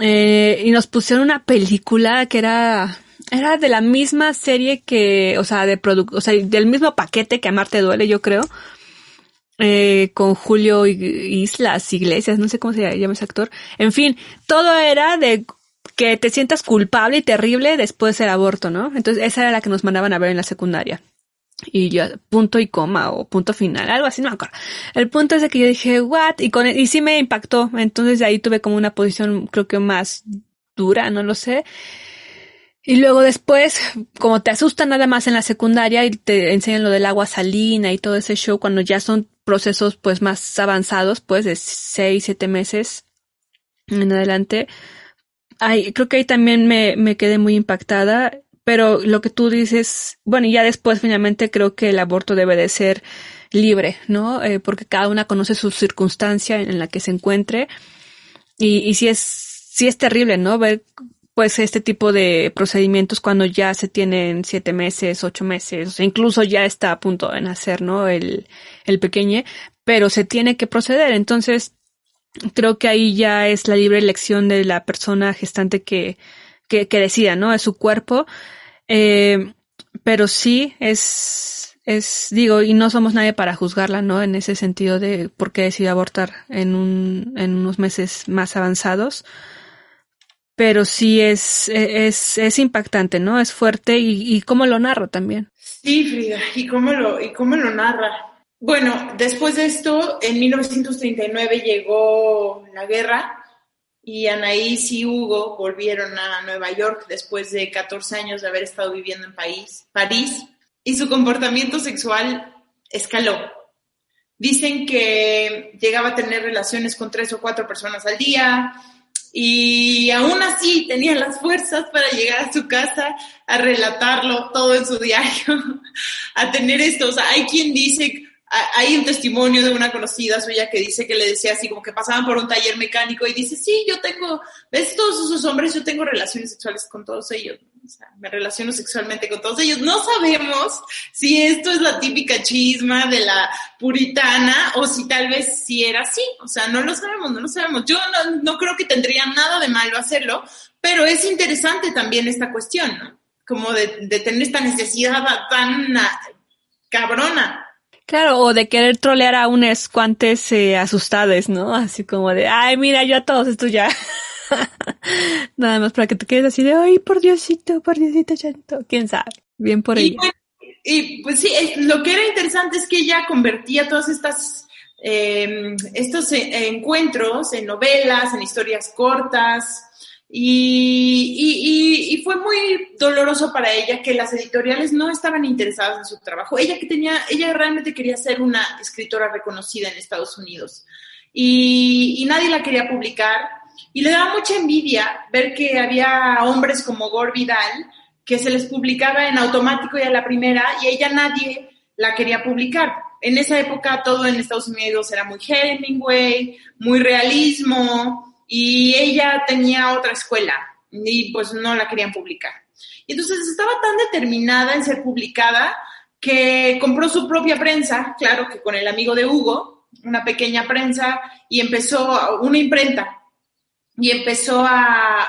eh, y nos pusieron una película que era era de la misma serie que, o sea, de o sea, del mismo paquete que Amarte duele, yo creo. Eh, con Julio Islas Iglesias, no sé cómo se llama ese actor. En fin, todo era de que te sientas culpable y terrible después del aborto, ¿no? Entonces esa era la que nos mandaban a ver en la secundaria y ya punto y coma o punto final, algo así, no me acuerdo. El punto es de que yo dije, what? Y con, y sí me impactó. Entonces de ahí tuve como una posición, creo que más dura, no lo sé. Y luego después, como te asustan nada más en la secundaria y te enseñan lo del agua salina y todo ese show, cuando ya son procesos pues más avanzados, pues de seis, siete meses en adelante, ay, creo que ahí también me, me quedé muy impactada pero lo que tú dices, bueno, y ya después finalmente creo que el aborto debe de ser libre, ¿no? Eh, porque cada una conoce su circunstancia en la que se encuentre. Y, y sí es, sí es terrible, ¿no? Ver pues este tipo de procedimientos cuando ya se tienen siete meses, ocho meses, incluso ya está a punto de nacer, ¿no? El, el pequeño, pero se tiene que proceder. Entonces, creo que ahí ya es la libre elección de la persona gestante que, que, que decida, ¿no? Es su cuerpo eh, pero sí es, es, digo, y no somos nadie para juzgarla, ¿no? En ese sentido de por qué decidió abortar en un, en unos meses más avanzados. Pero sí es, es, es impactante, ¿no? Es fuerte y, y cómo lo narra también. Sí, Frida, y cómo lo, y cómo lo narra. Bueno, después de esto, en 1939 llegó la guerra y Anaís y Hugo volvieron a Nueva York después de 14 años de haber estado viviendo en París, y su comportamiento sexual escaló. Dicen que llegaba a tener relaciones con tres o cuatro personas al día y aún así tenía las fuerzas para llegar a su casa a relatarlo todo en su diario, a tener esto. O sea, hay quien dice hay un testimonio de una conocida suya que dice que le decía así como que pasaban por un taller mecánico y dice, sí, yo tengo, ves todos esos hombres, yo tengo relaciones sexuales con todos ellos, o sea, me relaciono sexualmente con todos ellos. No sabemos si esto es la típica chisma de la puritana o si tal vez sí era así, o sea, no lo sabemos, no lo sabemos. Yo no, no creo que tendría nada de malo hacerlo, pero es interesante también esta cuestión, ¿no? Como de, de tener esta necesidad tan cabrona Claro, o de querer trolear a unos cuantes eh, asustades, ¿no? Así como de, ay, mira, yo a todos esto ya. Nada más para que te quedes así de, ay, por Diosito, por Diosito chanto. ¿Quién sabe? Bien por ahí. Y, pues sí, lo que era interesante es que ella convertía todas estas, em, estos eh, encuentros en novelas, en historias cortas, Y, y, fue muy doloroso para ella que las editoriales no estaban interesadas en su trabajo. Ella que tenía, ella realmente quería ser una escritora reconocida en Estados Unidos y, nadie la quería publicar. Y le daba mucha envidia ver que había hombres como Gore Vidal que se les publicaba en automático y a la primera y ella nadie la quería publicar. En esa época todo en Estados Unidos era muy Hemingway, muy realismo, y ella tenía otra escuela y pues no la querían publicar. Y entonces estaba tan determinada en ser publicada que compró su propia prensa, claro que con el amigo de Hugo, una pequeña prensa, y empezó una imprenta, y empezó a,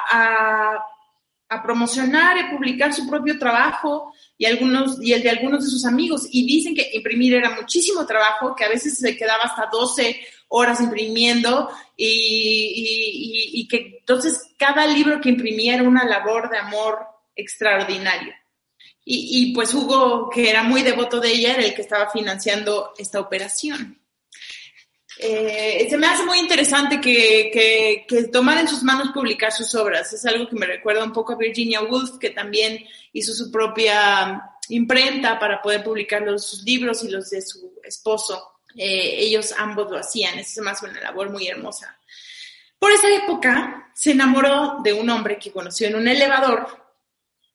a, promocionar y publicar su propio trabajo y, algunos, y el de algunos de sus amigos. Y dicen que imprimir era muchísimo trabajo, que a veces se quedaba hasta 12 horas imprimiendo y, y, que entonces cada libro que imprimía era una labor de amor extraordinaria. Y, y, pues Hugo, que era muy devoto de ella, era el que estaba financiando esta operación. Eh, se me hace muy interesante que, que, que tomara en sus manos publicar sus obras. Es algo que me recuerda un poco a Virginia Woolf, que también hizo su propia imprenta para poder publicar los libros y los de su esposo. Eh, ellos ambos lo hacían, es más una labor muy hermosa. Por esa época se enamoró de un hombre que conoció en un elevador,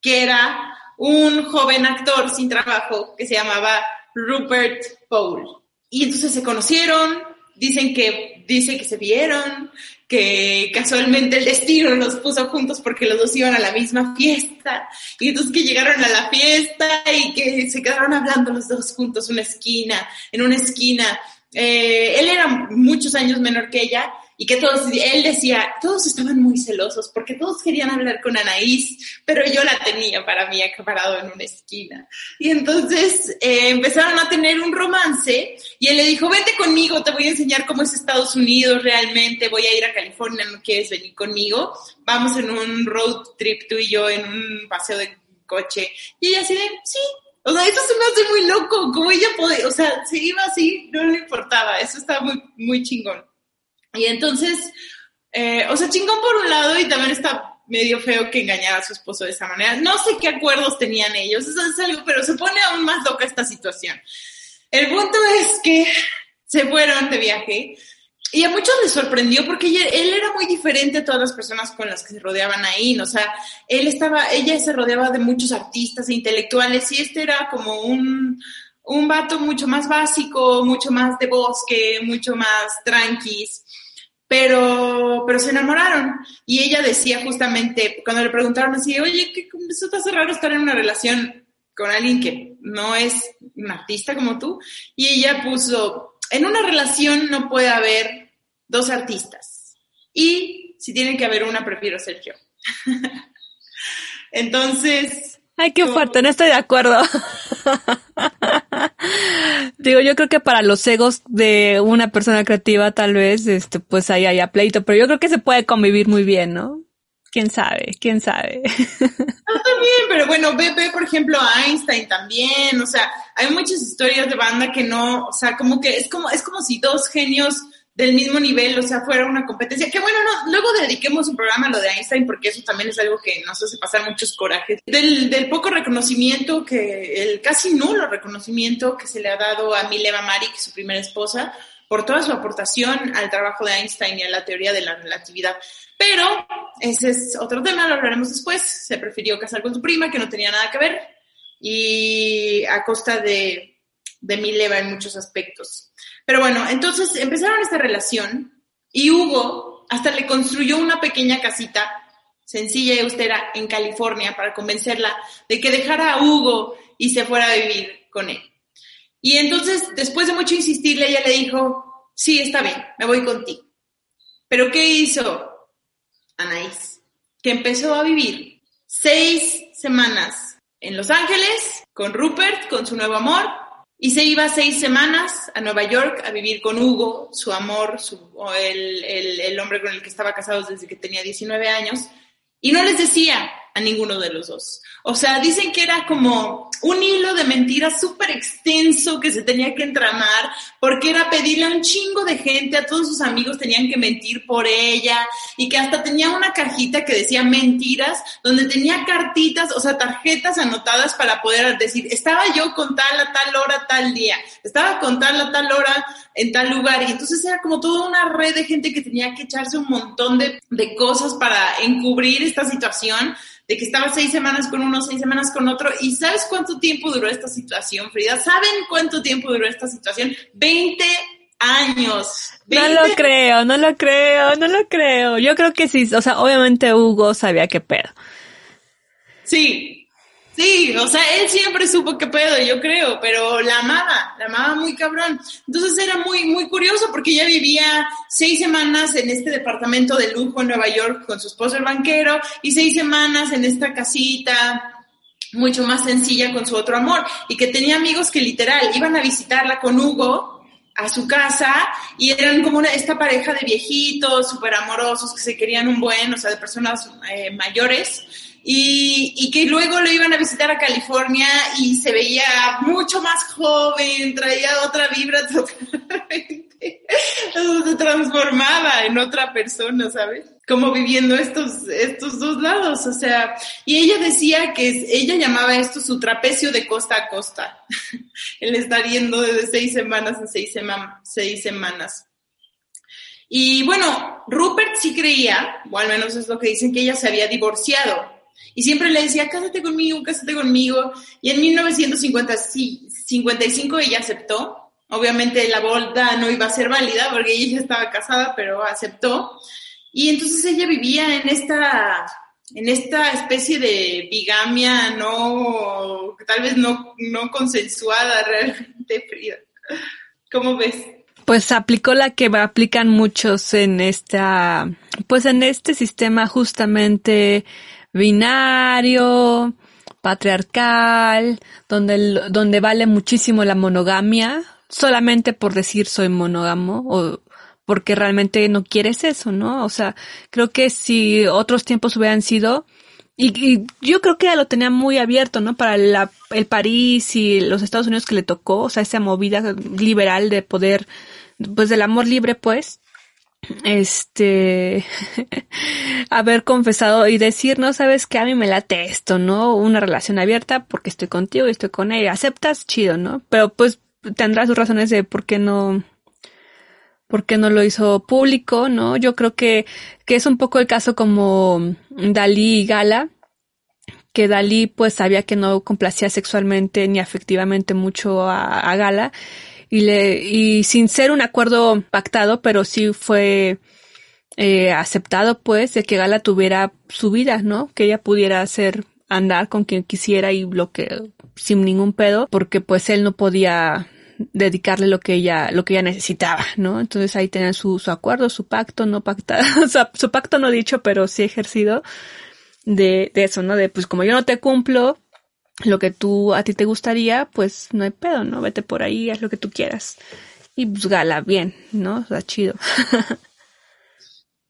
que era un joven actor sin trabajo que se llamaba Rupert Paul. Y entonces se conocieron, dicen que, dice que se vieron, que casualmente el destino los puso juntos porque los dos iban a la misma fiesta, y entonces que llegaron a la fiesta y que se quedaron hablando los dos juntos, una esquina, en una esquina. Eh, él era muchos años menor que ella y que todos, él decía, todos estaban muy celosos porque todos querían hablar con Anaís, pero yo la tenía para mí acaparado en una esquina. Y entonces eh, empezaron a tener un romance y él le dijo, vete conmigo, te voy a enseñar cómo es Estados Unidos realmente, voy a ir a California, ¿no quieres venir conmigo? Vamos en un road trip tú y yo en un paseo de coche. Y ella así de, sí, o sea, eso se me hace muy loco, como ella podía, o sea, se iba así, no le importaba, eso estaba muy, muy chingón. Y entonces, eh, o sea, chingón por un lado y también está medio feo que engañara a su esposo de esa manera. No sé qué acuerdos tenían ellos, eso es algo, pero se pone aún más loca esta situación. El punto es que se fueron de viaje y a muchos les sorprendió porque él era muy diferente a todas las personas con las que se rodeaban ahí, o sea, él estaba, ella se rodeaba de muchos artistas e intelectuales y este era como un, un vato mucho más básico, mucho más de bosque, mucho más tranquis pero, pero se enamoraron. Y ella decía justamente, cuando le preguntaron así, oye, ¿qué, eso te hace raro estar en una relación con alguien que no es un artista como tú? Y ella puso, en una relación no puede haber dos artistas. Y si tiene que haber una, prefiero ser yo. Entonces... Ay, qué fuerte, no estoy de acuerdo. Digo, yo creo que para los egos de una persona creativa, tal vez, este, pues ahí haya pleito, pero yo creo que se puede convivir muy bien, ¿no? quién sabe, quién sabe. No, también, pero bueno, ve, ve, por ejemplo, Einstein también, o sea, hay muchas historias de banda que no, o sea, como que es como, es como si dos genios del mismo nivel, o sea, fuera una competencia. Que bueno, no, luego dediquemos un programa a lo de Einstein, porque eso también es algo que nos hace pasar muchos corajes. Del, del poco reconocimiento, que el casi nulo reconocimiento que se le ha dado a Mileva Marik, su primera esposa, por toda su aportación al trabajo de Einstein y a la teoría de la relatividad. Pero ese es otro tema, lo hablaremos después. Se prefirió casar con su prima, que no tenía nada que ver, y a costa de, de Mileva en muchos aspectos. Pero bueno, entonces empezaron esta relación y Hugo hasta le construyó una pequeña casita sencilla y austera en California para convencerla de que dejara a Hugo y se fuera a vivir con él. Y entonces, después de mucho insistirle, ella le dijo, sí, está bien, me voy contigo. Pero ¿qué hizo Anaís? Que empezó a vivir seis semanas en Los Ángeles con Rupert, con su nuevo amor, y se iba seis semanas a Nueva York a vivir con Hugo, su amor, el, el, el, hombre con el que estaba casado desde que tenía 19 años, y no les decía a ninguno de los dos. O sea, dicen que era como un hilo de mentiras súper extenso que se tenía que entramar, porque era pedirle a un chingo de gente, a todos sus amigos tenían que mentir por ella, y que hasta tenía una cajita que decía mentiras, donde tenía cartitas, o sea, tarjetas anotadas para poder decir, estaba yo con tal a tal hora, tal día, estaba con tal a tal hora en tal lugar, y entonces era como toda una red de gente que tenía que echarse un montón de, de cosas para encubrir esta situación de que estaba seis semanas con uno, seis semanas con otro. ¿Y sabes cuánto tiempo duró esta situación, Frida? ¿Saben cuánto tiempo duró esta situación? 20 años. No lo creo, no lo creo, no lo creo. Yo creo que sí, o sea, obviamente Hugo sabía qué pedo. Sí, Sí, o sea, él siempre supo qué pedo, yo creo, pero la amaba, la amaba muy cabrón. Entonces era muy, muy curioso porque ella vivía seis semanas en este departamento de lujo en Nueva York con su esposo el banquero y seis semanas en esta casita mucho más sencilla con su otro amor y que tenía amigos que literal iban a visitarla con Hugo a su casa y eran como una, esta pareja de viejitos súper amorosos que se querían un buen, o sea, de personas eh, mayores y, que luego lo iban a visitar a California y se veía mucho más joven, traía otra vibra totalmente, se transformaba en otra persona, ¿sabes? Como viviendo estos, estos dos lados, o sea, y ella decía que ella llamaba esto su trapecio de costa a costa, el estar yendo de seis semanas a seis, seis semanas. Y bueno, Rupert sí creía, o al menos es lo que dicen, que ella se había divorciado y siempre le decía, cásate conmigo, cásate conmigo. Y en 1955 ella aceptó. Obviamente la boda no iba a ser válida porque ella ya estaba casada, pero aceptó. Y entonces ella vivía en esta, en esta especie de bigamia no, tal vez no, no consensuada realmente, Frida. ¿Cómo ves? Pues aplicó la que aplican muchos en esta, pues en este sistema justamente binario, patriarcal, donde, donde vale muchísimo la monogamia, solamente por decir soy monógamo o porque realmente no quieres eso, ¿no? O sea, creo que si otros tiempos hubieran sido, y, yo creo que ya lo tenía muy abierto, ¿no? Para la, el París y los Estados Unidos que le tocó, o sea, esa movida liberal de poder, pues del amor libre, pues, este, haber confesado y decir, no sabes que a mí me late esto, ¿no? Una relación abierta porque estoy contigo y estoy con ella. Aceptas, chido, ¿no? Pero pues tendrá sus razones de por qué no, por qué no lo hizo público, ¿no? Yo creo que, que es un poco el caso como Dalí y Gala, que Dalí pues sabía que no complacía sexualmente ni afectivamente mucho a Gala y le y sin ser un acuerdo pactado, pero sí fue eh, aceptado pues de que Gala tuviera su vida, ¿no? Que ella pudiera hacer andar con quien quisiera y lo que sin ningún pedo, porque pues él no podía dedicarle lo que ella lo que ella necesitaba, ¿no? Entonces ahí tenían su, su acuerdo, su pacto no pactado, o sea, su pacto no dicho, pero sí ejercido de, de eso, ¿no? De pues como yo no te cumplo, lo que tú a ti te gustaría, pues no hay pedo, ¿no? Vete por ahí, haz lo que tú quieras. Y pues gala, bien, ¿no? Está chido.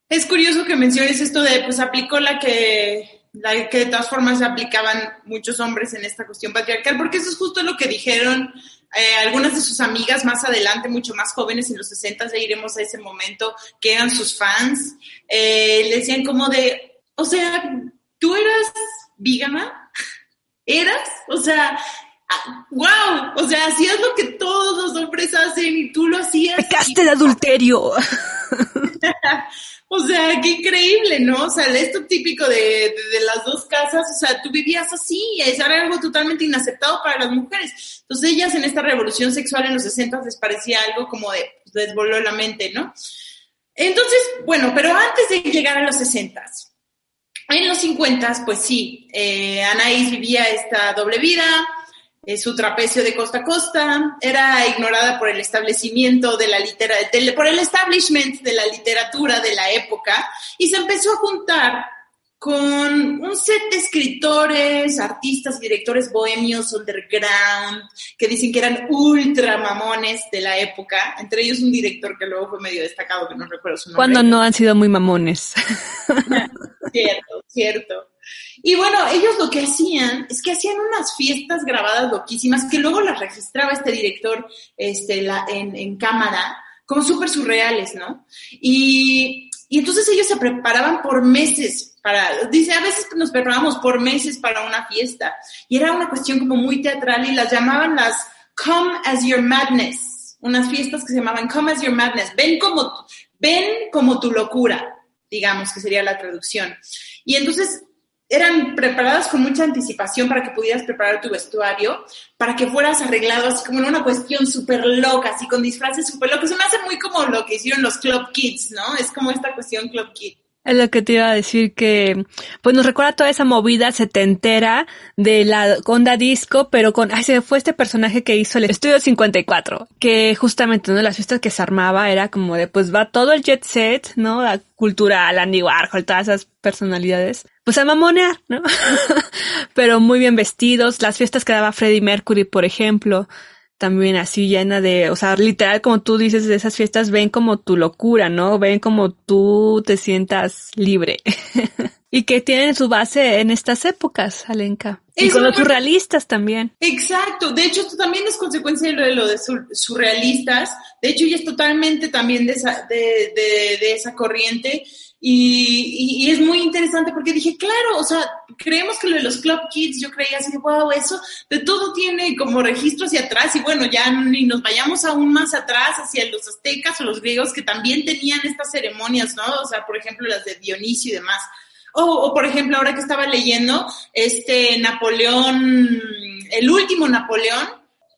es curioso que menciones esto de, pues aplicó la que, la que de todas formas se aplicaban muchos hombres en esta cuestión patriarcal, porque eso es justo lo que dijeron eh, algunas de sus amigas más adelante, mucho más jóvenes en los 60, ya iremos a ese momento, que eran sus fans, eh, le decían como de, o sea, tú eras vígama, eras, o sea, wow, o sea, hacías lo que todos los hombres hacen y tú lo hacías. Pecaste de adulterio. o sea, qué increíble, ¿no? O sea, esto típico de, de, las dos casas, o sea, tú vivías así, eso era algo totalmente inaceptado para las mujeres. Entonces ellas en esta revolución sexual en los 60 les parecía algo como de, pues, les voló la mente, ¿no? Entonces, bueno, pero antes de llegar a los 60 en los 50, pues sí, eh, Anaís vivía esta doble vida, eh, su trapecio de costa a costa, era ignorada por el establecimiento de la literatura, por el establishment de la literatura de la época, y se empezó a juntar con un set de escritores, artistas y directores bohemios underground que dicen que eran ultra mamones de la época, entre ellos un director que luego fue medio destacado, que no recuerdo su nombre. Cuando no han sido muy mamones. cierto, cierto. Y bueno, ellos lo que hacían es que hacían unas fiestas grabadas loquísimas que luego las registraba este director este, en, en cámara, como súper surreales, ¿no? Y, y entonces ellos se preparaban por meses para, dice, a veces nos preparábamos por meses para una fiesta. Y era una cuestión como muy teatral y las llamaban las Come as Your Madness, unas fiestas que se llamaban Come as Your Madness, ven como, ven como tu locura, digamos que sería la traducción. Y entonces eran preparadas con mucha anticipación para que pudieras preparar tu vestuario, para que fueras arreglado así como en una cuestión súper loca, así con disfraces súper locos. Se me hace muy como lo que hicieron los Club Kids, ¿no? Es como esta cuestión Club Kids. Es lo que te iba a decir que, pues nos recuerda toda esa movida setentera de la onda disco, pero con, ay, se fue este personaje que hizo el Estudio 54, que justamente una de las fiestas que se armaba era como de, pues va todo el jet set, ¿no? La cultural, Andy Warhol, todas esas personalidades, pues a mamonear, ¿no? pero muy bien vestidos, las fiestas que daba Freddie Mercury, por ejemplo, también así llena de, o sea, literal como tú dices de esas fiestas ven como tu locura, ¿no? Ven como tú te sientas libre. y que tienen su base en estas épocas, Alenka. Y con los surrealistas también. Exacto. De hecho, esto también es consecuencia de lo de, lo de surrealistas. De hecho, ella es totalmente también de esa, de, de, de esa corriente. Y, y, es muy interesante porque dije, claro, o sea, creemos que lo de los Club Kids, yo creía así, wow, eso de todo tiene como registro hacia atrás y bueno, ya ni nos vayamos aún más atrás hacia los aztecas o los griegos que también tenían estas ceremonias, ¿no? O sea, por ejemplo, las de Dionisio y demás. O, o por ejemplo, ahora que estaba leyendo, este Napoleón, el último Napoleón,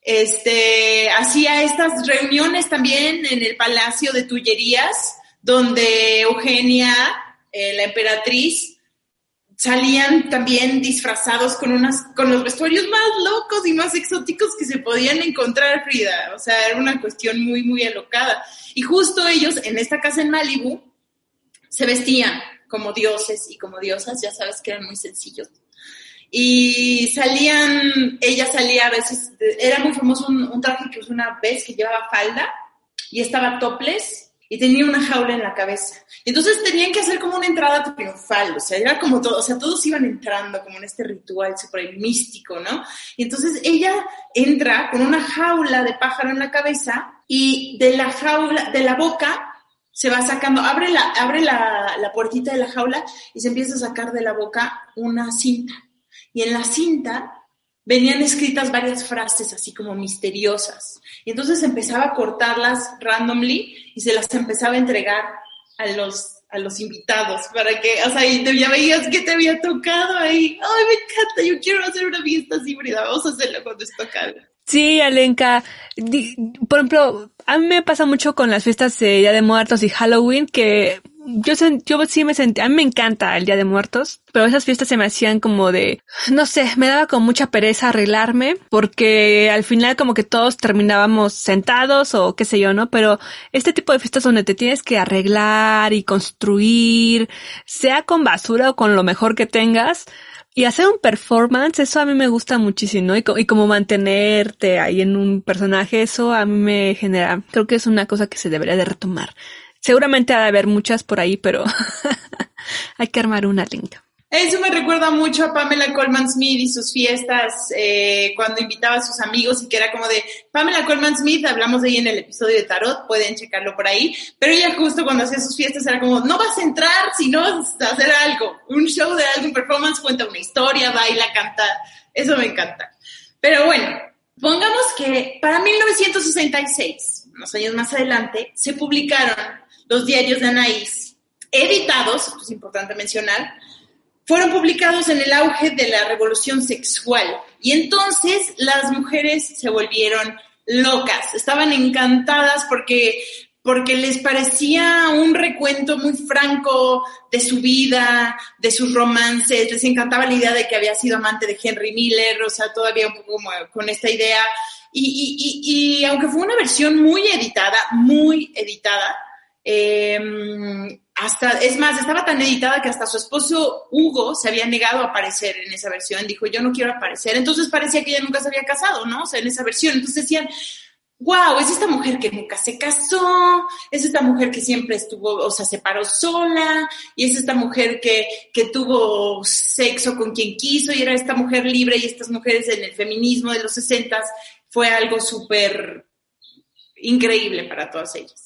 este, hacía estas reuniones también en el Palacio de Tullerías, donde Eugenia, eh, la emperatriz, salían también disfrazados con unas, con los vestuarios más locos y más exóticos que se podían encontrar, Frida. O sea, era una cuestión muy, muy alocada. Y justo ellos, en esta casa en Malibu, se vestían como dioses y como diosas, ya sabes que eran muy sencillos. Y salían, ella salía a veces, era muy famoso un, un traje que usó una vez que llevaba falda y estaba topless y tenía una jaula en la cabeza. Entonces tenían que hacer como una entrada triunfal, o sea, era como todo, o sea, todos iban entrando como en este ritual súper místico, ¿no? Y entonces ella entra con una jaula de pájaro en la cabeza y de la jaula, de la boca, se va sacando, abre la, abre la, la puertita de la jaula y se empieza a sacar de la boca una cinta. Y en la cinta venían escritas varias frases así como misteriosas. Y entonces empezaba a cortarlas randomly y se las empezaba a entregar a los a los invitados para que, o sea, y ya veías que te había tocado ahí. Ay, me encanta, yo quiero hacer una fiesta así, vamos a hacerla cuando esto acabe. Sí, Alenka. Por ejemplo, a mí me pasa mucho con las fiestas de Día de Muertos y Halloween que yo, yo sí me sentí, a mí me encanta el Día de Muertos, pero esas fiestas se me hacían como de, no sé, me daba con mucha pereza arreglarme, porque al final como que todos terminábamos sentados o qué sé yo, ¿no? Pero este tipo de fiestas donde te tienes que arreglar y construir, sea con basura o con lo mejor que tengas, y hacer un performance, eso a mí me gusta muchísimo, ¿no? Y, como mantenerte ahí en un personaje, eso a mí me genera, creo que es una cosa que se debería de retomar. Seguramente ha de haber muchas por ahí, pero hay que armar una link. Eso me recuerda mucho a Pamela Coleman Smith y sus fiestas eh, cuando invitaba a sus amigos y que era como de Pamela Coleman Smith, hablamos de ella en el episodio de Tarot, pueden checarlo por ahí, pero ella justo cuando hacía sus fiestas era como, no vas a entrar si no vas a hacer algo, un show de algo, un performance, cuenta una historia, baila, canta, eso me encanta. Pero bueno, pongamos que para 1966, unos años más adelante, se publicaron los diarios de Anaís, editados, es importante mencionar, fueron publicados en el auge de la revolución sexual. Y entonces las mujeres se volvieron locas, estaban encantadas porque porque les parecía un recuento muy franco de su vida, de sus romances, les encantaba la idea de que había sido amante de Henry Miller, o sea, todavía un poco como con esta idea. Y, y, y aunque fue una versión muy editada, muy editada, eh, hasta, es más, estaba tan editada que hasta su esposo Hugo se había negado a aparecer en esa versión. Dijo, yo no quiero aparecer. Entonces parecía que ella nunca se había casado, ¿no? O sea, en esa versión. Entonces decían, wow, es esta mujer que nunca se casó, es esta mujer que siempre estuvo, o sea, se paró sola, y es esta mujer que, que tuvo sexo con quien quiso, y era esta mujer libre, y estas mujeres en el feminismo de los sesentas fue algo súper increíble para todas ellas.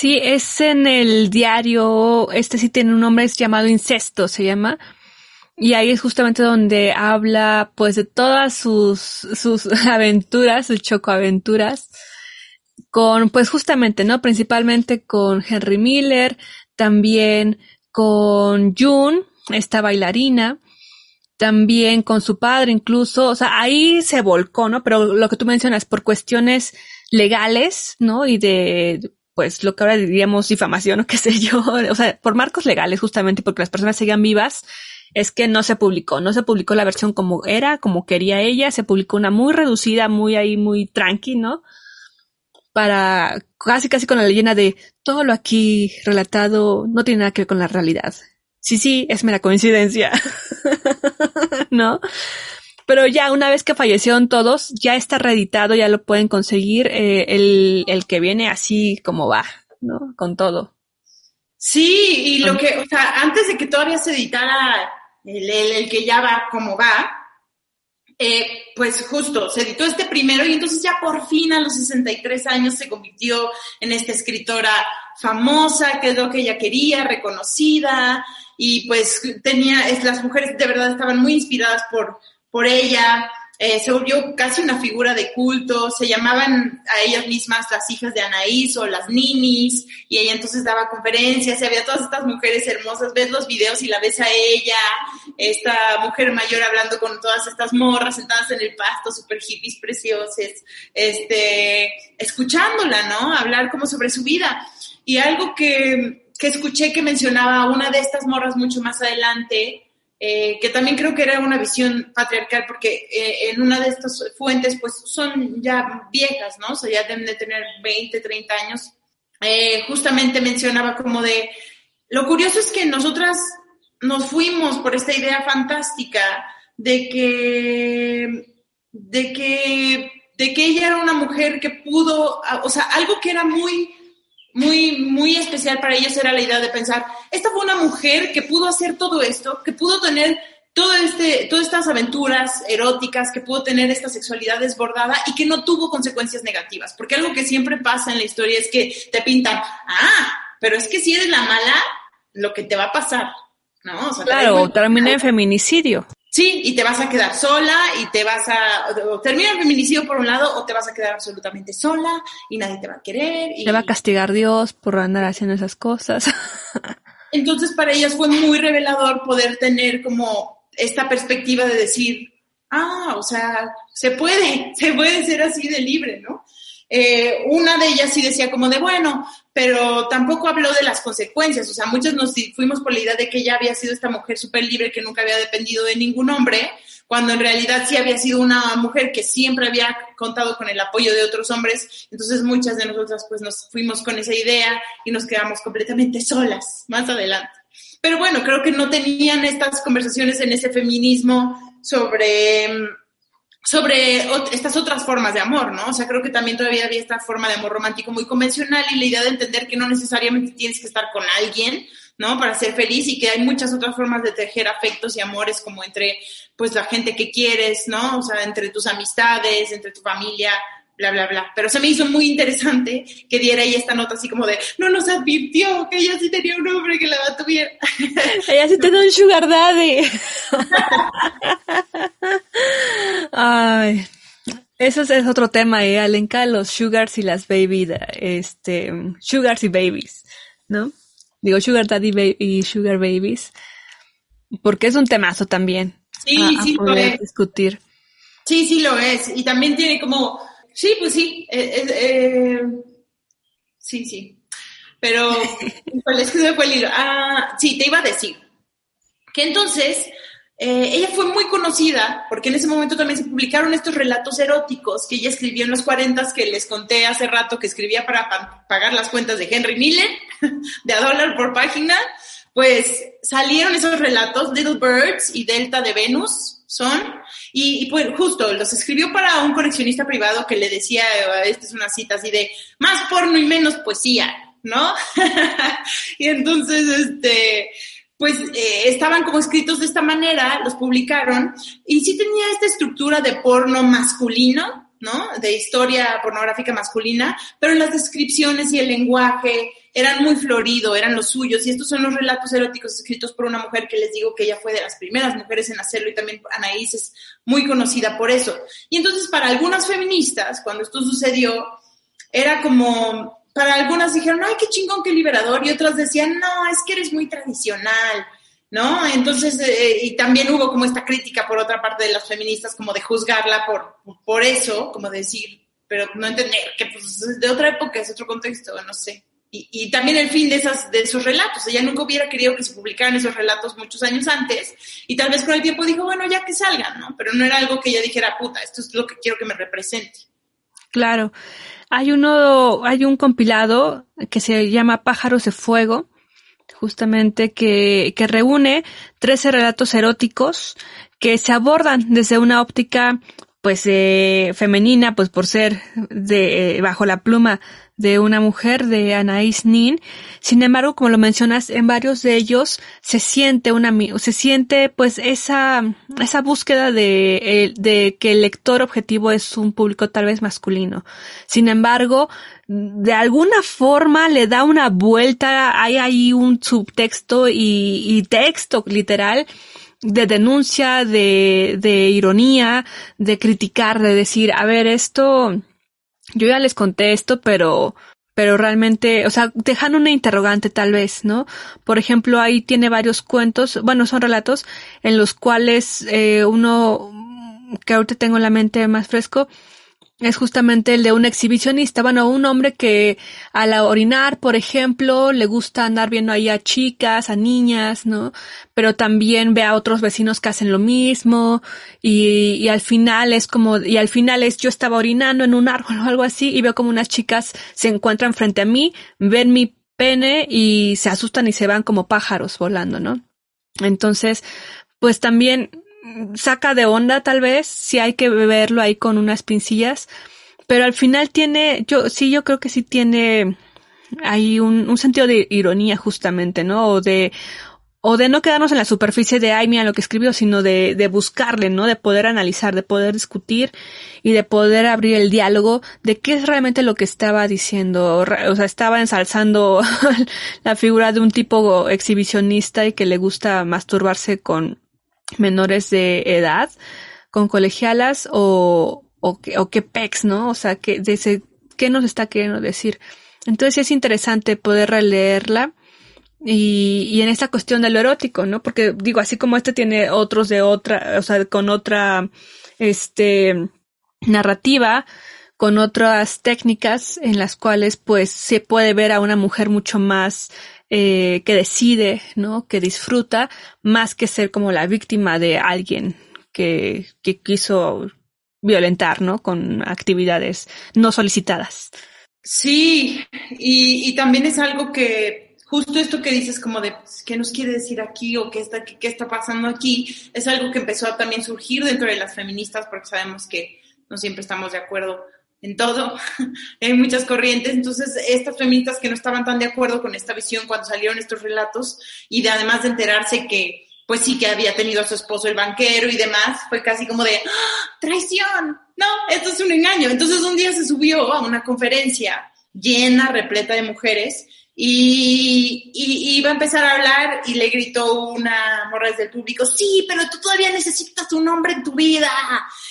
Sí, es en el diario, este sí tiene un nombre, es llamado Incesto, se llama. Y ahí es justamente donde habla pues de todas sus, sus aventuras, sus chocoaventuras, con pues justamente, ¿no? Principalmente con Henry Miller, también con June, esta bailarina, también con su padre incluso, o sea, ahí se volcó, ¿no? Pero lo que tú mencionas, por cuestiones legales, ¿no? Y de, pues, lo que ahora diríamos difamación o qué sé yo, o sea, por marcos legales justamente porque las personas sigan vivas, es que no se publicó, no se publicó la versión como era, como quería ella, se publicó una muy reducida, muy ahí, muy tranqui, ¿no? Para casi casi con la leyenda de todo lo aquí relatado no tiene nada que ver con la realidad. Sí, sí, es mera coincidencia. ¿No? Pero ya una vez que fallecieron todos, ya está reeditado, ya lo pueden conseguir eh, el, el que viene así como va, ¿no? Con todo. Sí, y lo que, o sea, antes de que todavía se editara el, el, que ya va como va, eh, pues justo, se editó este primero y entonces ya por fin a los 63 años se convirtió en esta escritora famosa, que es lo que ella quería, reconocida, y pues tenía, es, las mujeres de verdad estaban muy inspiradas por, por ella, eh, se volvió casi una figura de culto, se llamaban a ellas mismas las hijas de Anaís o las ninis, y ella entonces daba conferencias, y había todas estas mujeres hermosas, ves los videos y la ves a ella, esta mujer mayor hablando con todas estas morras sentadas en el pasto, super hippies preciosos, este, escuchándola, ¿no? Hablar como sobre su vida. Y algo que, que escuché que mencionaba una de estas morras mucho más adelante, eh, que también creo que era una visión patriarcal, porque eh, en una de estas fuentes, pues son ya viejas, ¿no? O sea, ya deben de tener 20, 30 años. Eh, justamente mencionaba como de, lo curioso es que nosotras nos fuimos por esta idea fantástica de que, de que, de que ella era una mujer que pudo, o sea, algo que era muy muy, muy especial para ellos era la idea de pensar, esta fue una mujer que pudo hacer todo esto, que pudo tener todo este, todas estas aventuras eróticas, que pudo tener esta sexualidad desbordada y que no tuvo consecuencias negativas. Porque algo que siempre pasa en la historia es que te pintan, ah, pero es que si eres la mala, lo que te va a pasar, ¿no? claro, termina en feminicidio. Sí, y te vas a quedar sola y te vas a, o termina el feminicidio por un lado o te vas a quedar absolutamente sola y nadie te va a querer. Y... Te va a castigar Dios por andar haciendo esas cosas. Entonces para ellas fue muy revelador poder tener como esta perspectiva de decir, ah, o sea, se puede, se puede ser así de libre, ¿no? Eh, una de ellas sí decía como de, bueno, pero tampoco habló de las consecuencias, o sea, muchos nos fuimos por la idea de que ella había sido esta mujer súper libre que nunca había dependido de ningún hombre, cuando en realidad sí había sido una mujer que siempre había contado con el apoyo de otros hombres, entonces muchas de nosotras pues nos fuimos con esa idea y nos quedamos completamente solas más adelante. Pero bueno, creo que no tenían estas conversaciones en ese feminismo sobre sobre estas otras formas de amor, ¿no? O sea, creo que también todavía había esta forma de amor romántico muy convencional y la idea de entender que no necesariamente tienes que estar con alguien, ¿no? Para ser feliz y que hay muchas otras formas de tejer afectos y amores como entre, pues, la gente que quieres, ¿no? O sea, entre tus amistades, entre tu familia, bla, bla, bla. Pero se me hizo muy interesante que diera ahí esta nota así como de, no nos advirtió que ella sí tenía un hombre que la tuviera. ella sí tenía un sugar daddy. Ay. Eso es, otro tema, ¿eh? Alenca, los sugars y las baby, este, sugars y babies, ¿no? Digo sugar daddy y sugar babies, porque es un temazo también. Sí, sí, lo es. discutir. Sí, sí lo es. Y también tiene como Sí, pues sí. Eh, eh, sí, sí. Pero, es que se fue el hilo? Ah, sí, te iba a decir que entonces eh, ella fue muy conocida porque en ese momento también se publicaron estos relatos eróticos que ella escribió en los 40 que les conté hace rato que escribía para pagar las cuentas de Henry Miller, de a dólar por página. Pues salieron esos relatos, Little Birds y Delta de Venus, son, y, pues justo los escribió para un coleccionista privado que le decía, esta es una cita así de, más porno y menos poesía, ¿no? y entonces, este, pues eh, estaban como escritos de esta manera, los publicaron, y sí tenía esta estructura de porno masculino, ¿no? De historia pornográfica masculina, pero las descripciones y el lenguaje eran muy florido, eran los suyos, y estos son los relatos eróticos escritos por una mujer que les digo que ella fue de las primeras mujeres en hacerlo y también Anaís es muy conocida por eso. Y entonces para algunas feministas, cuando esto sucedió, era como, para algunas dijeron, ay, qué chingón, qué liberador, y otras decían, no, es que eres muy tradicional, ¿no? Entonces, eh, y también hubo como esta crítica por otra parte de las feministas, como de juzgarla por, por eso, como decir, pero no entender que pues de otra época es otro contexto, no sé. Y, también el fin de, esas, de esos relatos. Ella nunca hubiera querido que se publicaran esos relatos muchos años antes y tal vez con el tiempo dijo, bueno, ya que salgan, ¿no? Pero no era algo que ella dijera, puta, esto es lo que quiero que me represente. Claro. Hay uno, hay un compilado que se llama Pájaros de Fuego, justamente que, que reúne 13 relatos eróticos que se abordan desde una óptica pues eh, femenina, pues por ser de eh, bajo la pluma de una mujer de Anaïs Nin. Sin embargo, como lo mencionas, en varios de ellos se siente una, se siente pues esa, esa búsqueda de, de que el lector objetivo es un público tal vez masculino. Sin embargo, de alguna forma le da una vuelta, hay ahí un subtexto y, y texto literal de denuncia, de, de ironía, de criticar, de decir, a ver, esto, yo ya les conté esto, pero, pero realmente, o sea, dejan una interrogante tal vez, ¿no? Por ejemplo, ahí tiene varios cuentos, bueno, son relatos en los cuales eh, uno que ahorita tengo en la mente más fresco, es justamente el de un exhibicionista, bueno, un hombre que al orinar, por ejemplo, le gusta andar viendo ahí a chicas, a niñas, ¿no? Pero también ve a otros vecinos que hacen lo mismo y, y al final es como, y al final es yo estaba orinando en un árbol o algo así y veo como unas chicas se encuentran frente a mí, ven mi pene y se asustan y se van como pájaros volando, ¿no? Entonces, pues también saca de onda tal vez, si hay que beberlo ahí con unas pincillas, pero al final tiene, yo sí, yo creo que sí tiene ahí un, un sentido de ironía justamente, ¿no? O de, o de no quedarnos en la superficie de, ay, mira lo que escribió, sino de, de buscarle, ¿no? De poder analizar, de poder discutir y de poder abrir el diálogo de qué es realmente lo que estaba diciendo. O sea, estaba ensalzando la figura de un tipo exhibicionista y que le gusta masturbarse con menores de edad con colegialas o, o, o qué pex, ¿no? O sea, que de qué nos está queriendo decir. Entonces es interesante poder releerla y, y en esta cuestión de lo erótico, ¿no? Porque digo, así como este tiene otros de otra, o sea, con otra, este, narrativa, con otras técnicas en las cuales pues se puede ver a una mujer mucho más eh, que decide, ¿no? Que disfruta, más que ser como la víctima de alguien que, que quiso violentar, ¿no? Con actividades no solicitadas. Sí, y, y también es algo que justo esto que dices como de pues, qué nos quiere decir aquí o qué está, qué, qué está pasando aquí, es algo que empezó a también surgir dentro de las feministas porque sabemos que no siempre estamos de acuerdo en todo, hay muchas corrientes, entonces estas feministas que no estaban tan de acuerdo con esta visión cuando salieron estos relatos y de además de enterarse que pues sí que había tenido a su esposo el banquero y demás, fue casi como de ¡Ah! traición, no, esto es un engaño. Entonces un día se subió a una conferencia llena, repleta de mujeres y, iba a empezar a hablar y le gritó una morra desde el público, sí, pero tú todavía necesitas un hombre en tu vida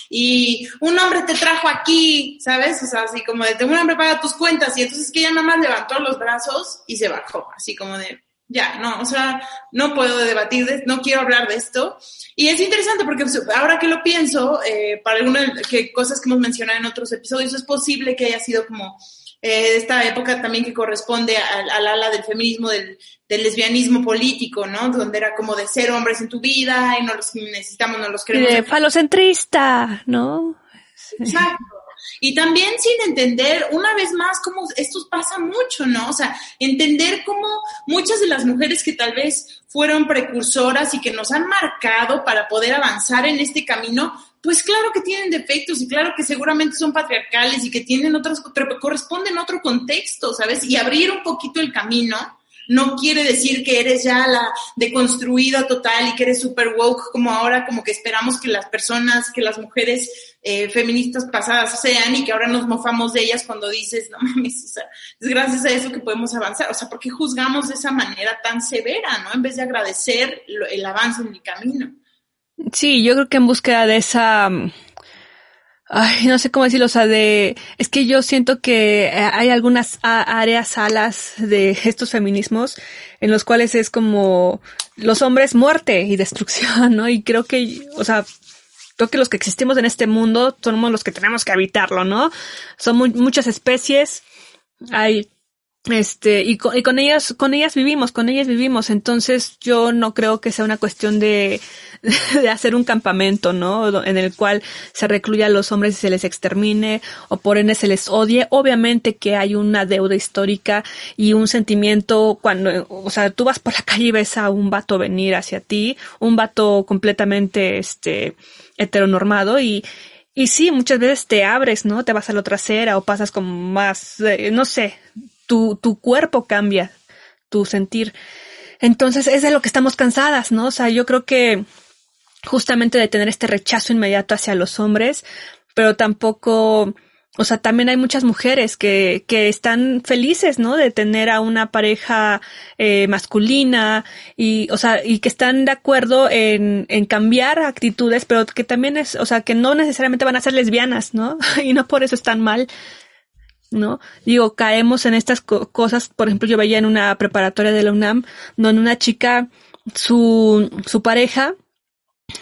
y un hombre te trajo aquí, ¿sabes? O sea, así como de, un hombre paga tus cuentas y entonces que ella nada más levantó los brazos y se bajó, así como de, ya, no, o sea, no puedo debatir, de, no quiero hablar de esto. Y es interesante porque ahora que lo pienso, eh, para algunas cosas que hemos mencionado en otros episodios, es posible que haya sido como eh, esta época también que corresponde al, al ala del feminismo, del, del, lesbianismo político, ¿no? Donde era como de ser hombres en tu vida y no los necesitamos, no los queremos. de falocentrista, ¿no? Exacto. Y también sin entender, una vez más, cómo esto pasa mucho, ¿no? O sea, entender cómo muchas de las mujeres que tal vez fueron precursoras y que nos han marcado para poder avanzar en este camino, pues claro que tienen defectos y claro que seguramente son patriarcales y que tienen otras, pero corresponden a otro contexto, ¿sabes? Y abrir un poquito el camino no quiere decir que eres ya la deconstruida total y que eres super woke como ahora, como que esperamos que las personas, que las mujeres eh, feministas pasadas sean y que ahora nos mofamos de ellas cuando dices, no mames, es gracias a eso que podemos avanzar. O sea, ¿por qué juzgamos de esa manera tan severa, no? En vez de agradecer el avance en el camino. Sí, yo creo que en búsqueda de esa Ay, no sé cómo decirlo, o sea, de, es que yo siento que eh, hay algunas áreas, alas de estos feminismos en los cuales es como los hombres muerte y destrucción, ¿no? Y creo que, o sea, creo que los que existimos en este mundo somos los que tenemos que habitarlo, ¿no? Son muchas especies, hay este, y con, y con ellas, con ellas vivimos, con ellas vivimos. Entonces yo no creo que sea una cuestión de, de hacer un campamento, ¿no? En el cual se recluya a los hombres y se les extermine o por ende se les odie. Obviamente que hay una deuda histórica y un sentimiento cuando, o sea, tú vas por la calle y ves a un vato venir hacia ti, un vato completamente, este, heteronormado y, y sí, muchas veces te abres, ¿no? Te vas a la trasera o pasas como más, eh, no sé, tu, tu cuerpo cambia, tu sentir. Entonces es de lo que estamos cansadas, ¿no? O sea, yo creo que justamente de tener este rechazo inmediato hacia los hombres, pero tampoco, o sea, también hay muchas mujeres que, que están felices, ¿no? De tener a una pareja eh, masculina y, o sea, y que están de acuerdo en, en cambiar actitudes, pero que también es, o sea, que no necesariamente van a ser lesbianas, ¿no? y no por eso están mal. ¿No? Digo, caemos en estas cosas, por ejemplo, yo veía en una preparatoria de la UNAM, donde una chica, su, su pareja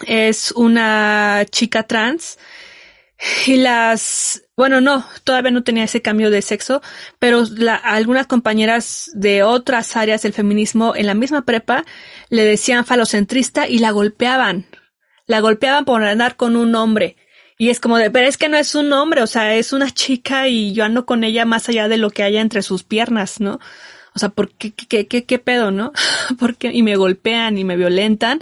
es una chica trans, y las, bueno, no, todavía no tenía ese cambio de sexo, pero la, algunas compañeras de otras áreas del feminismo en la misma prepa le decían falocentrista y la golpeaban. La golpeaban por andar con un hombre. Y es como de, pero es que no es un hombre, o sea, es una chica y yo ando con ella más allá de lo que haya entre sus piernas, ¿no? O sea, ¿por qué, qué, qué, qué pedo, no? Porque, y me golpean y me violentan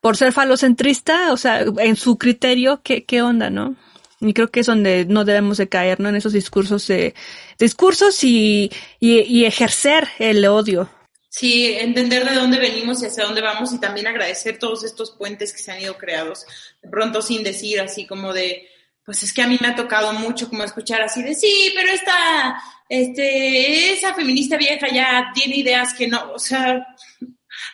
por ser falocentrista, o sea, en su criterio, ¿qué, qué onda, no? Y creo que es donde no debemos de caer, ¿no? En esos discursos de, discursos y, y, y ejercer el odio. Sí, entender de dónde venimos y hacia dónde vamos y también agradecer todos estos puentes que se han ido creados, de pronto sin decir así como de, pues es que a mí me ha tocado mucho como escuchar así de, sí, pero esta, este, esa feminista vieja ya tiene ideas que no, o sea,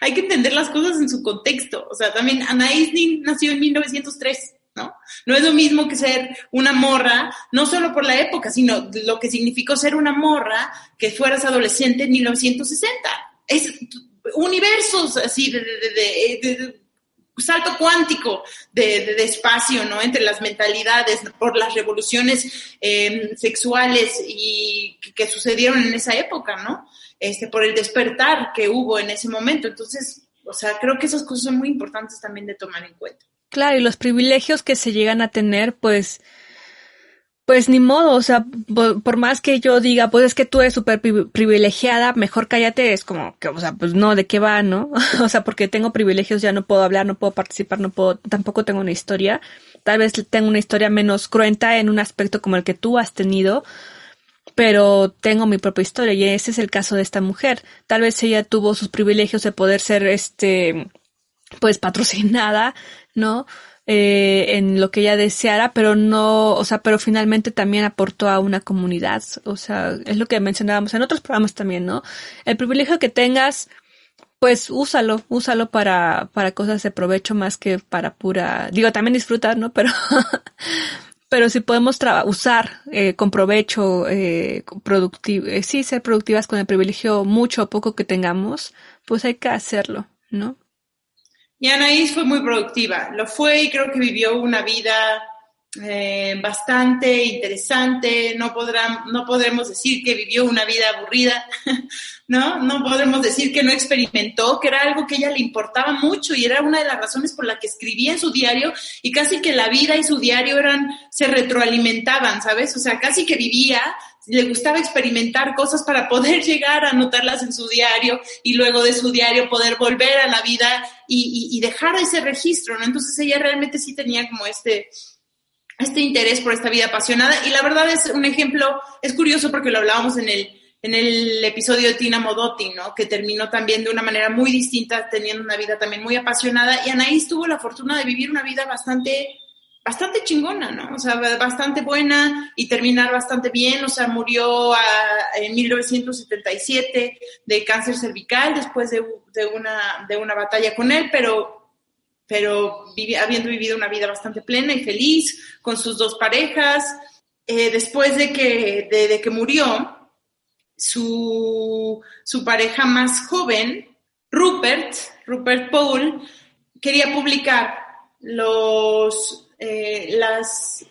hay que entender las cosas en su contexto, o sea, también Anaïs Nin nació en 1903. ¿no? No es lo mismo que ser una morra, no solo por la época, sino lo que significó ser una morra que fueras adolescente en 1960 es universos así de, salto cuántico de, espacio, ¿no? Entre las mentalidades, por las revoluciones em, sexuales y que, sucedieron en esa época, ¿no? Este, por el despertar que hubo en ese momento. Entonces, o sea, creo que esas cosas son muy importantes también de tomar en cuenta. Claro, y los privilegios que se llegan a tener, pues, pues ni modo, o sea, por, más que yo diga, pues es que tú eres súper privilegiada, mejor cállate, es como que, o sea, pues no, ¿de qué va, no? o sea, porque tengo privilegios, ya no puedo hablar, no puedo participar, no puedo, tampoco tengo una historia. Tal vez tengo una historia menos cruenta en un aspecto como el que tú has tenido, pero tengo mi propia historia y ese es el caso de esta mujer. Tal vez ella tuvo sus privilegios de poder ser, este, pues patrocinada, ¿no? Eh, en lo que ella deseara, pero no, o sea, pero finalmente también aportó a una comunidad. O sea, es lo que mencionábamos en otros programas también, ¿no? El privilegio que tengas, pues úsalo, úsalo para, para cosas de provecho más que para pura, digo, también disfrutar, ¿no? Pero, pero si podemos usar eh, con provecho, eh, productivo, eh, sí, ser productivas con el privilegio mucho o poco que tengamos, pues hay que hacerlo, ¿no? Y Anaís fue muy productiva, lo fue y creo que vivió una vida eh, bastante interesante, no, podrán, no podremos decir que vivió una vida aburrida, ¿no? No podremos decir que no experimentó, que era algo que ella le importaba mucho y era una de las razones por la que escribía en su diario y casi que la vida y su diario eran, se retroalimentaban, ¿sabes? O sea, casi que vivía le gustaba experimentar cosas para poder llegar a anotarlas en su diario y luego de su diario poder volver a la vida y, y, dejar ese registro, ¿no? Entonces ella realmente sí tenía como este, este interés por esta vida apasionada y la verdad es un ejemplo, es curioso porque lo hablábamos en el, en el episodio de Tina Modotti, ¿no? Que terminó también de una manera muy distinta, teniendo una vida también muy apasionada y Anaís tuvo la fortuna de vivir una vida bastante bastante chingona, ¿no? O sea, bastante buena y terminar bastante bien. O sea, murió en 1977 de cáncer cervical después de, de, una, de una batalla con él, pero pero habiendo vivido una vida bastante plena y feliz con sus dos parejas. Eh, después de que, de, que murió, su, su, pareja más joven, Rupert, Rupert Paul, quería publicar los, eh, las,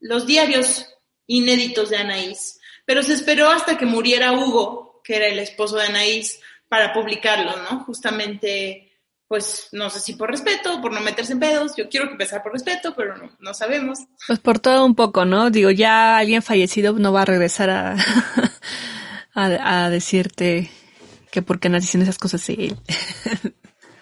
los diarios inéditos de Anaís, pero se esperó hasta que muriera Hugo, que era el esposo de Anaís, para publicarlo, ¿no? Justamente pues no sé si por respeto o por no meterse en pedos. Yo quiero que empezar por respeto, pero no, no sabemos. Pues por todo un poco, ¿no? Digo, ya alguien fallecido no va a regresar a, a, decirte que por qué diciendo esas cosas sí.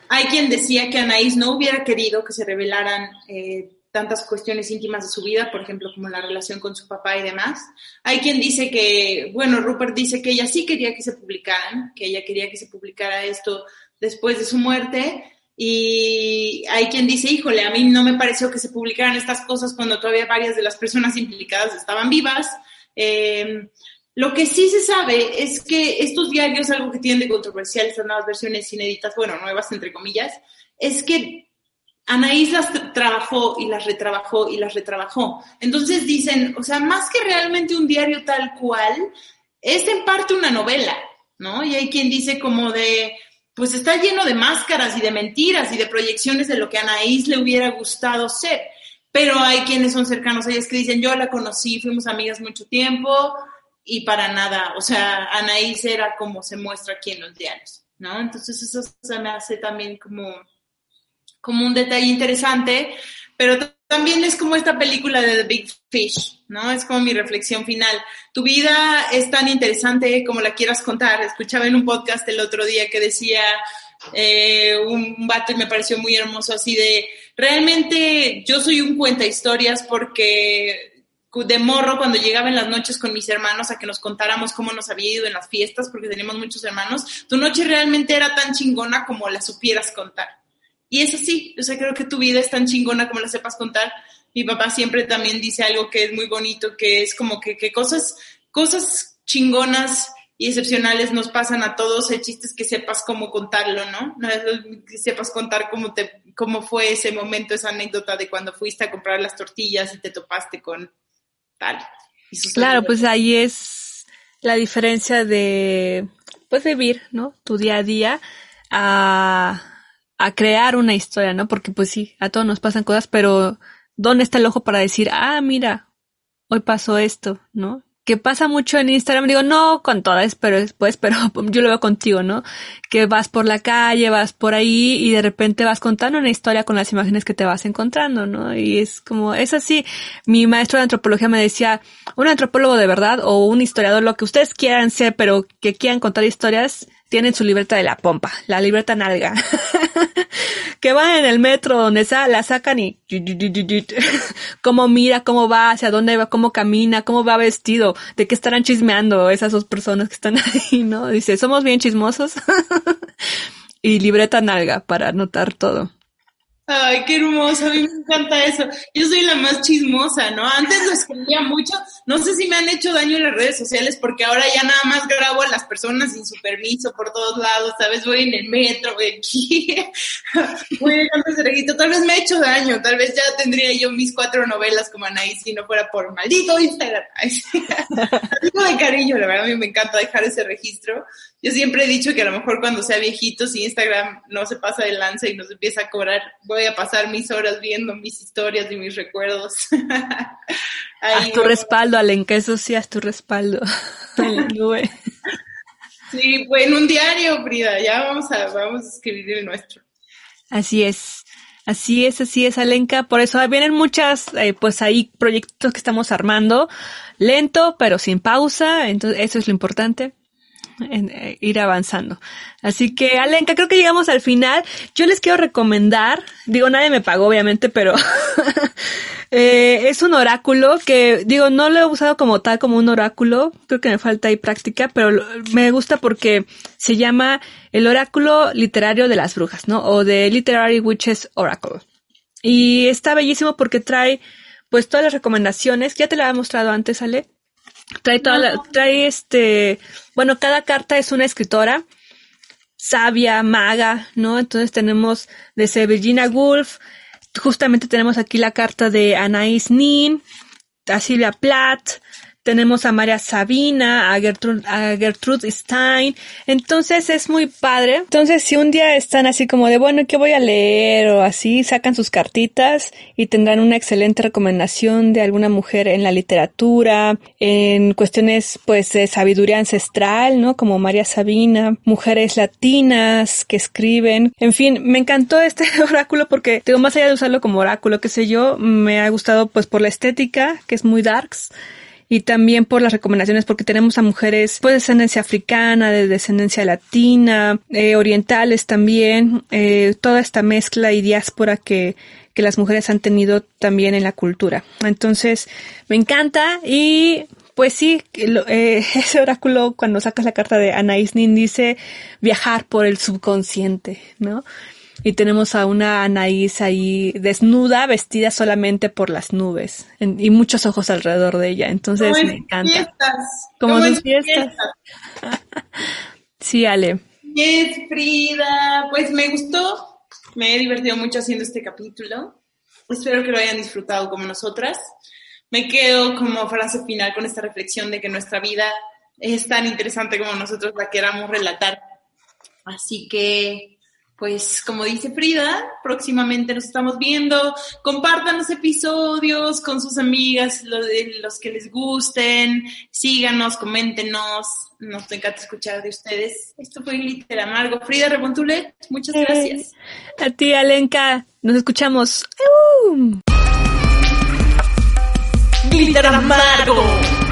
Hay quien decía que Anaís no hubiera querido que se revelaran eh, tantas cuestiones íntimas de su vida, por ejemplo, como la relación con su papá y demás. Hay quien dice que, bueno, Rupert dice que ella sí quería que se publicaran, que ella quería que se publicara esto después de su muerte. Y hay quien dice, híjole, a mí no me pareció que se publicaran estas cosas cuando todavía varias de las personas implicadas estaban vivas. Em, lo que sí se sabe es que estos diarios, algo que tienen de controversial, estas nuevas versiones inéditas, bueno, nuevas entre comillas, es que Anaís las trabajó y las retrabajó y las retrabajó. Entonces dicen, o sea, más que realmente un diario tal cual, es en parte una novela, ¿no? Y hay quien dice como de, pues está lleno de máscaras y de mentiras y de proyecciones de lo que Anaís le hubiera gustado ser. Pero hay quienes son cercanos a ellas que dicen, yo la conocí, fuimos amigas mucho tiempo y para nada, o sea, Anaís era como se muestra aquí en los diarios, ¿no? Entonces eso se me hace también como, como un detalle interesante, pero también es como esta película de The Big Fish, ¿no? Es como mi reflexión final. Tu vida es tan interesante como la quieras contar. Escuchaba en un podcast el otro día que decía eh, un vato y me pareció muy hermoso así de, realmente yo soy un cuenta historias porque de morro cuando llegaba en las noches con mis hermanos a que nos contáramos cómo nos había ido en las fiestas, porque tenemos muchos hermanos, tu noche realmente era tan chingona como la supieras contar. Y es así, o sea, creo que tu vida es tan chingona como la sepas contar. Mi papá siempre también dice algo que es muy bonito, que es como que, que cosas, cosas chingonas y excepcionales nos pasan a todos, el chiste es que sepas cómo contarlo, ¿no? Que sepas contar cómo, te, cómo fue ese momento, esa anécdota de cuando fuiste a comprar las tortillas y te topaste con tal. Claro, pues ahí es la diferencia de, pues vivir, ¿no? Tu día a día a a crear una historia, ¿no? Porque pues sí, a todos nos pasan cosas, pero ¿dónde está el ojo para decir, ah, mira, hoy pasó esto, ¿no? Que pasa mucho en Instagram, digo, no con todas, pero después, pero yo lo veo contigo, ¿no? Que vas por la calle, vas por ahí y de repente vas contando una historia con las imágenes que te vas encontrando, ¿no? Y es como, es así. Mi maestro de antropología me decía, un antropólogo de verdad o un historiador, lo que ustedes quieran ser, pero que quieran contar historias, tienen su libreta de la pompa, la libreta nalga, que va en el metro donde sa la sacan y cómo mira, cómo va, hacia dónde va, cómo camina, cómo va vestido, de qué estarán chismeando esas dos personas que están ahí, ¿no? Dice, somos bien chismosos y libreta nalga para anotar todo. Ay, qué hermoso, a mí me encanta eso. Yo soy la más chismosa, ¿no? Antes lo escondía mucho, no sé si me han hecho daño las redes sociales porque ahora ya nada más grabo a las personas sin su permiso por todos lados, ¿sabes? Voy en el metro, voy aquí, voy en registro, tal vez me ha hecho daño, tal vez ya tendría yo mis cuatro novelas como Anaí si no fuera por maldito Instagram. Digo de cariño, la verdad a mí me encanta dejar ese registro. Yo siempre he dicho que a lo mejor cuando sea viejito, si Instagram no se pasa de lanza y nos empieza a cobrar, voy a pasar mis horas viendo mis historias y mis recuerdos. haz tu respaldo, Alenka, eso sí, haz tu respaldo Sí, pues en un diario, Frida, ya vamos a, vamos a escribir el nuestro. Así es. Así es, así es, Alenka. Por eso vienen muchas, eh, pues ahí proyectos que estamos armando, lento, pero sin pausa. Entonces, eso es lo importante. En, eh, ir avanzando. Así que, Alenka, creo que llegamos al final. Yo les quiero recomendar, digo, nadie me pagó, obviamente, pero eh, es un oráculo que, digo, no lo he usado como tal, como un oráculo. Creo que me falta ahí práctica, pero me gusta porque se llama el oráculo literario de las brujas, ¿no? O de Literary Witches Oracle. Y está bellísimo porque trae, pues, todas las recomendaciones. Ya te la he mostrado antes, Ale Trae toda la, trae este, bueno, cada carta es una escritora sabia, maga, ¿no? Entonces tenemos desde Virginia Woolf, justamente tenemos aquí la carta de Anais Nin, a Silvia Plath, tenemos a María Sabina, a Gertrude, Stein, entonces es muy padre. Entonces si un día están así como de, bueno, ¿qué voy a leer? o así, sacan sus cartitas y tendrán una excelente recomendación de alguna mujer en la literatura, en cuestiones pues de sabiduría ancestral, ¿no? Como María Sabina, mujeres latinas que escriben, en fin, me encantó este oráculo porque, digo, más allá de usarlo como oráculo, qué sé yo, me ha gustado pues por la estética, que es muy darks, y también por las recomendaciones porque tenemos a mujeres pues de descendencia africana, de descendencia latina, eh, orientales también, eh, toda esta mezcla y diáspora que, que las mujeres han tenido también en la cultura. Entonces, me encanta y pues sí, eh, ese oráculo cuando sacas la carta de Anaïs Nin dice viajar por el subconsciente, ¿no? Y tenemos a una Anaís ahí desnuda, vestida solamente por las nubes y muchos ojos alrededor de ella. Entonces me encanta. Fiestas. Como en fiestas. sí, Ale. Yes, Frida. Pues me gustó. Me he divertido mucho haciendo este capítulo. Espero que lo hayan disfrutado como nosotras. Me quedo como frase final con esta reflexión de que nuestra vida es tan interesante como nosotros la queramos relatar. Así que pues como dice Frida, próximamente nos estamos viendo. Compartan los episodios con sus amigas, los, los que les gusten. Síganos, coméntenos. Nos encanta escuchar de ustedes. Esto fue Glitter Amargo. Frida Rebontulet, muchas gracias. a ti, Alenka. Nos escuchamos. Glitter Amargo.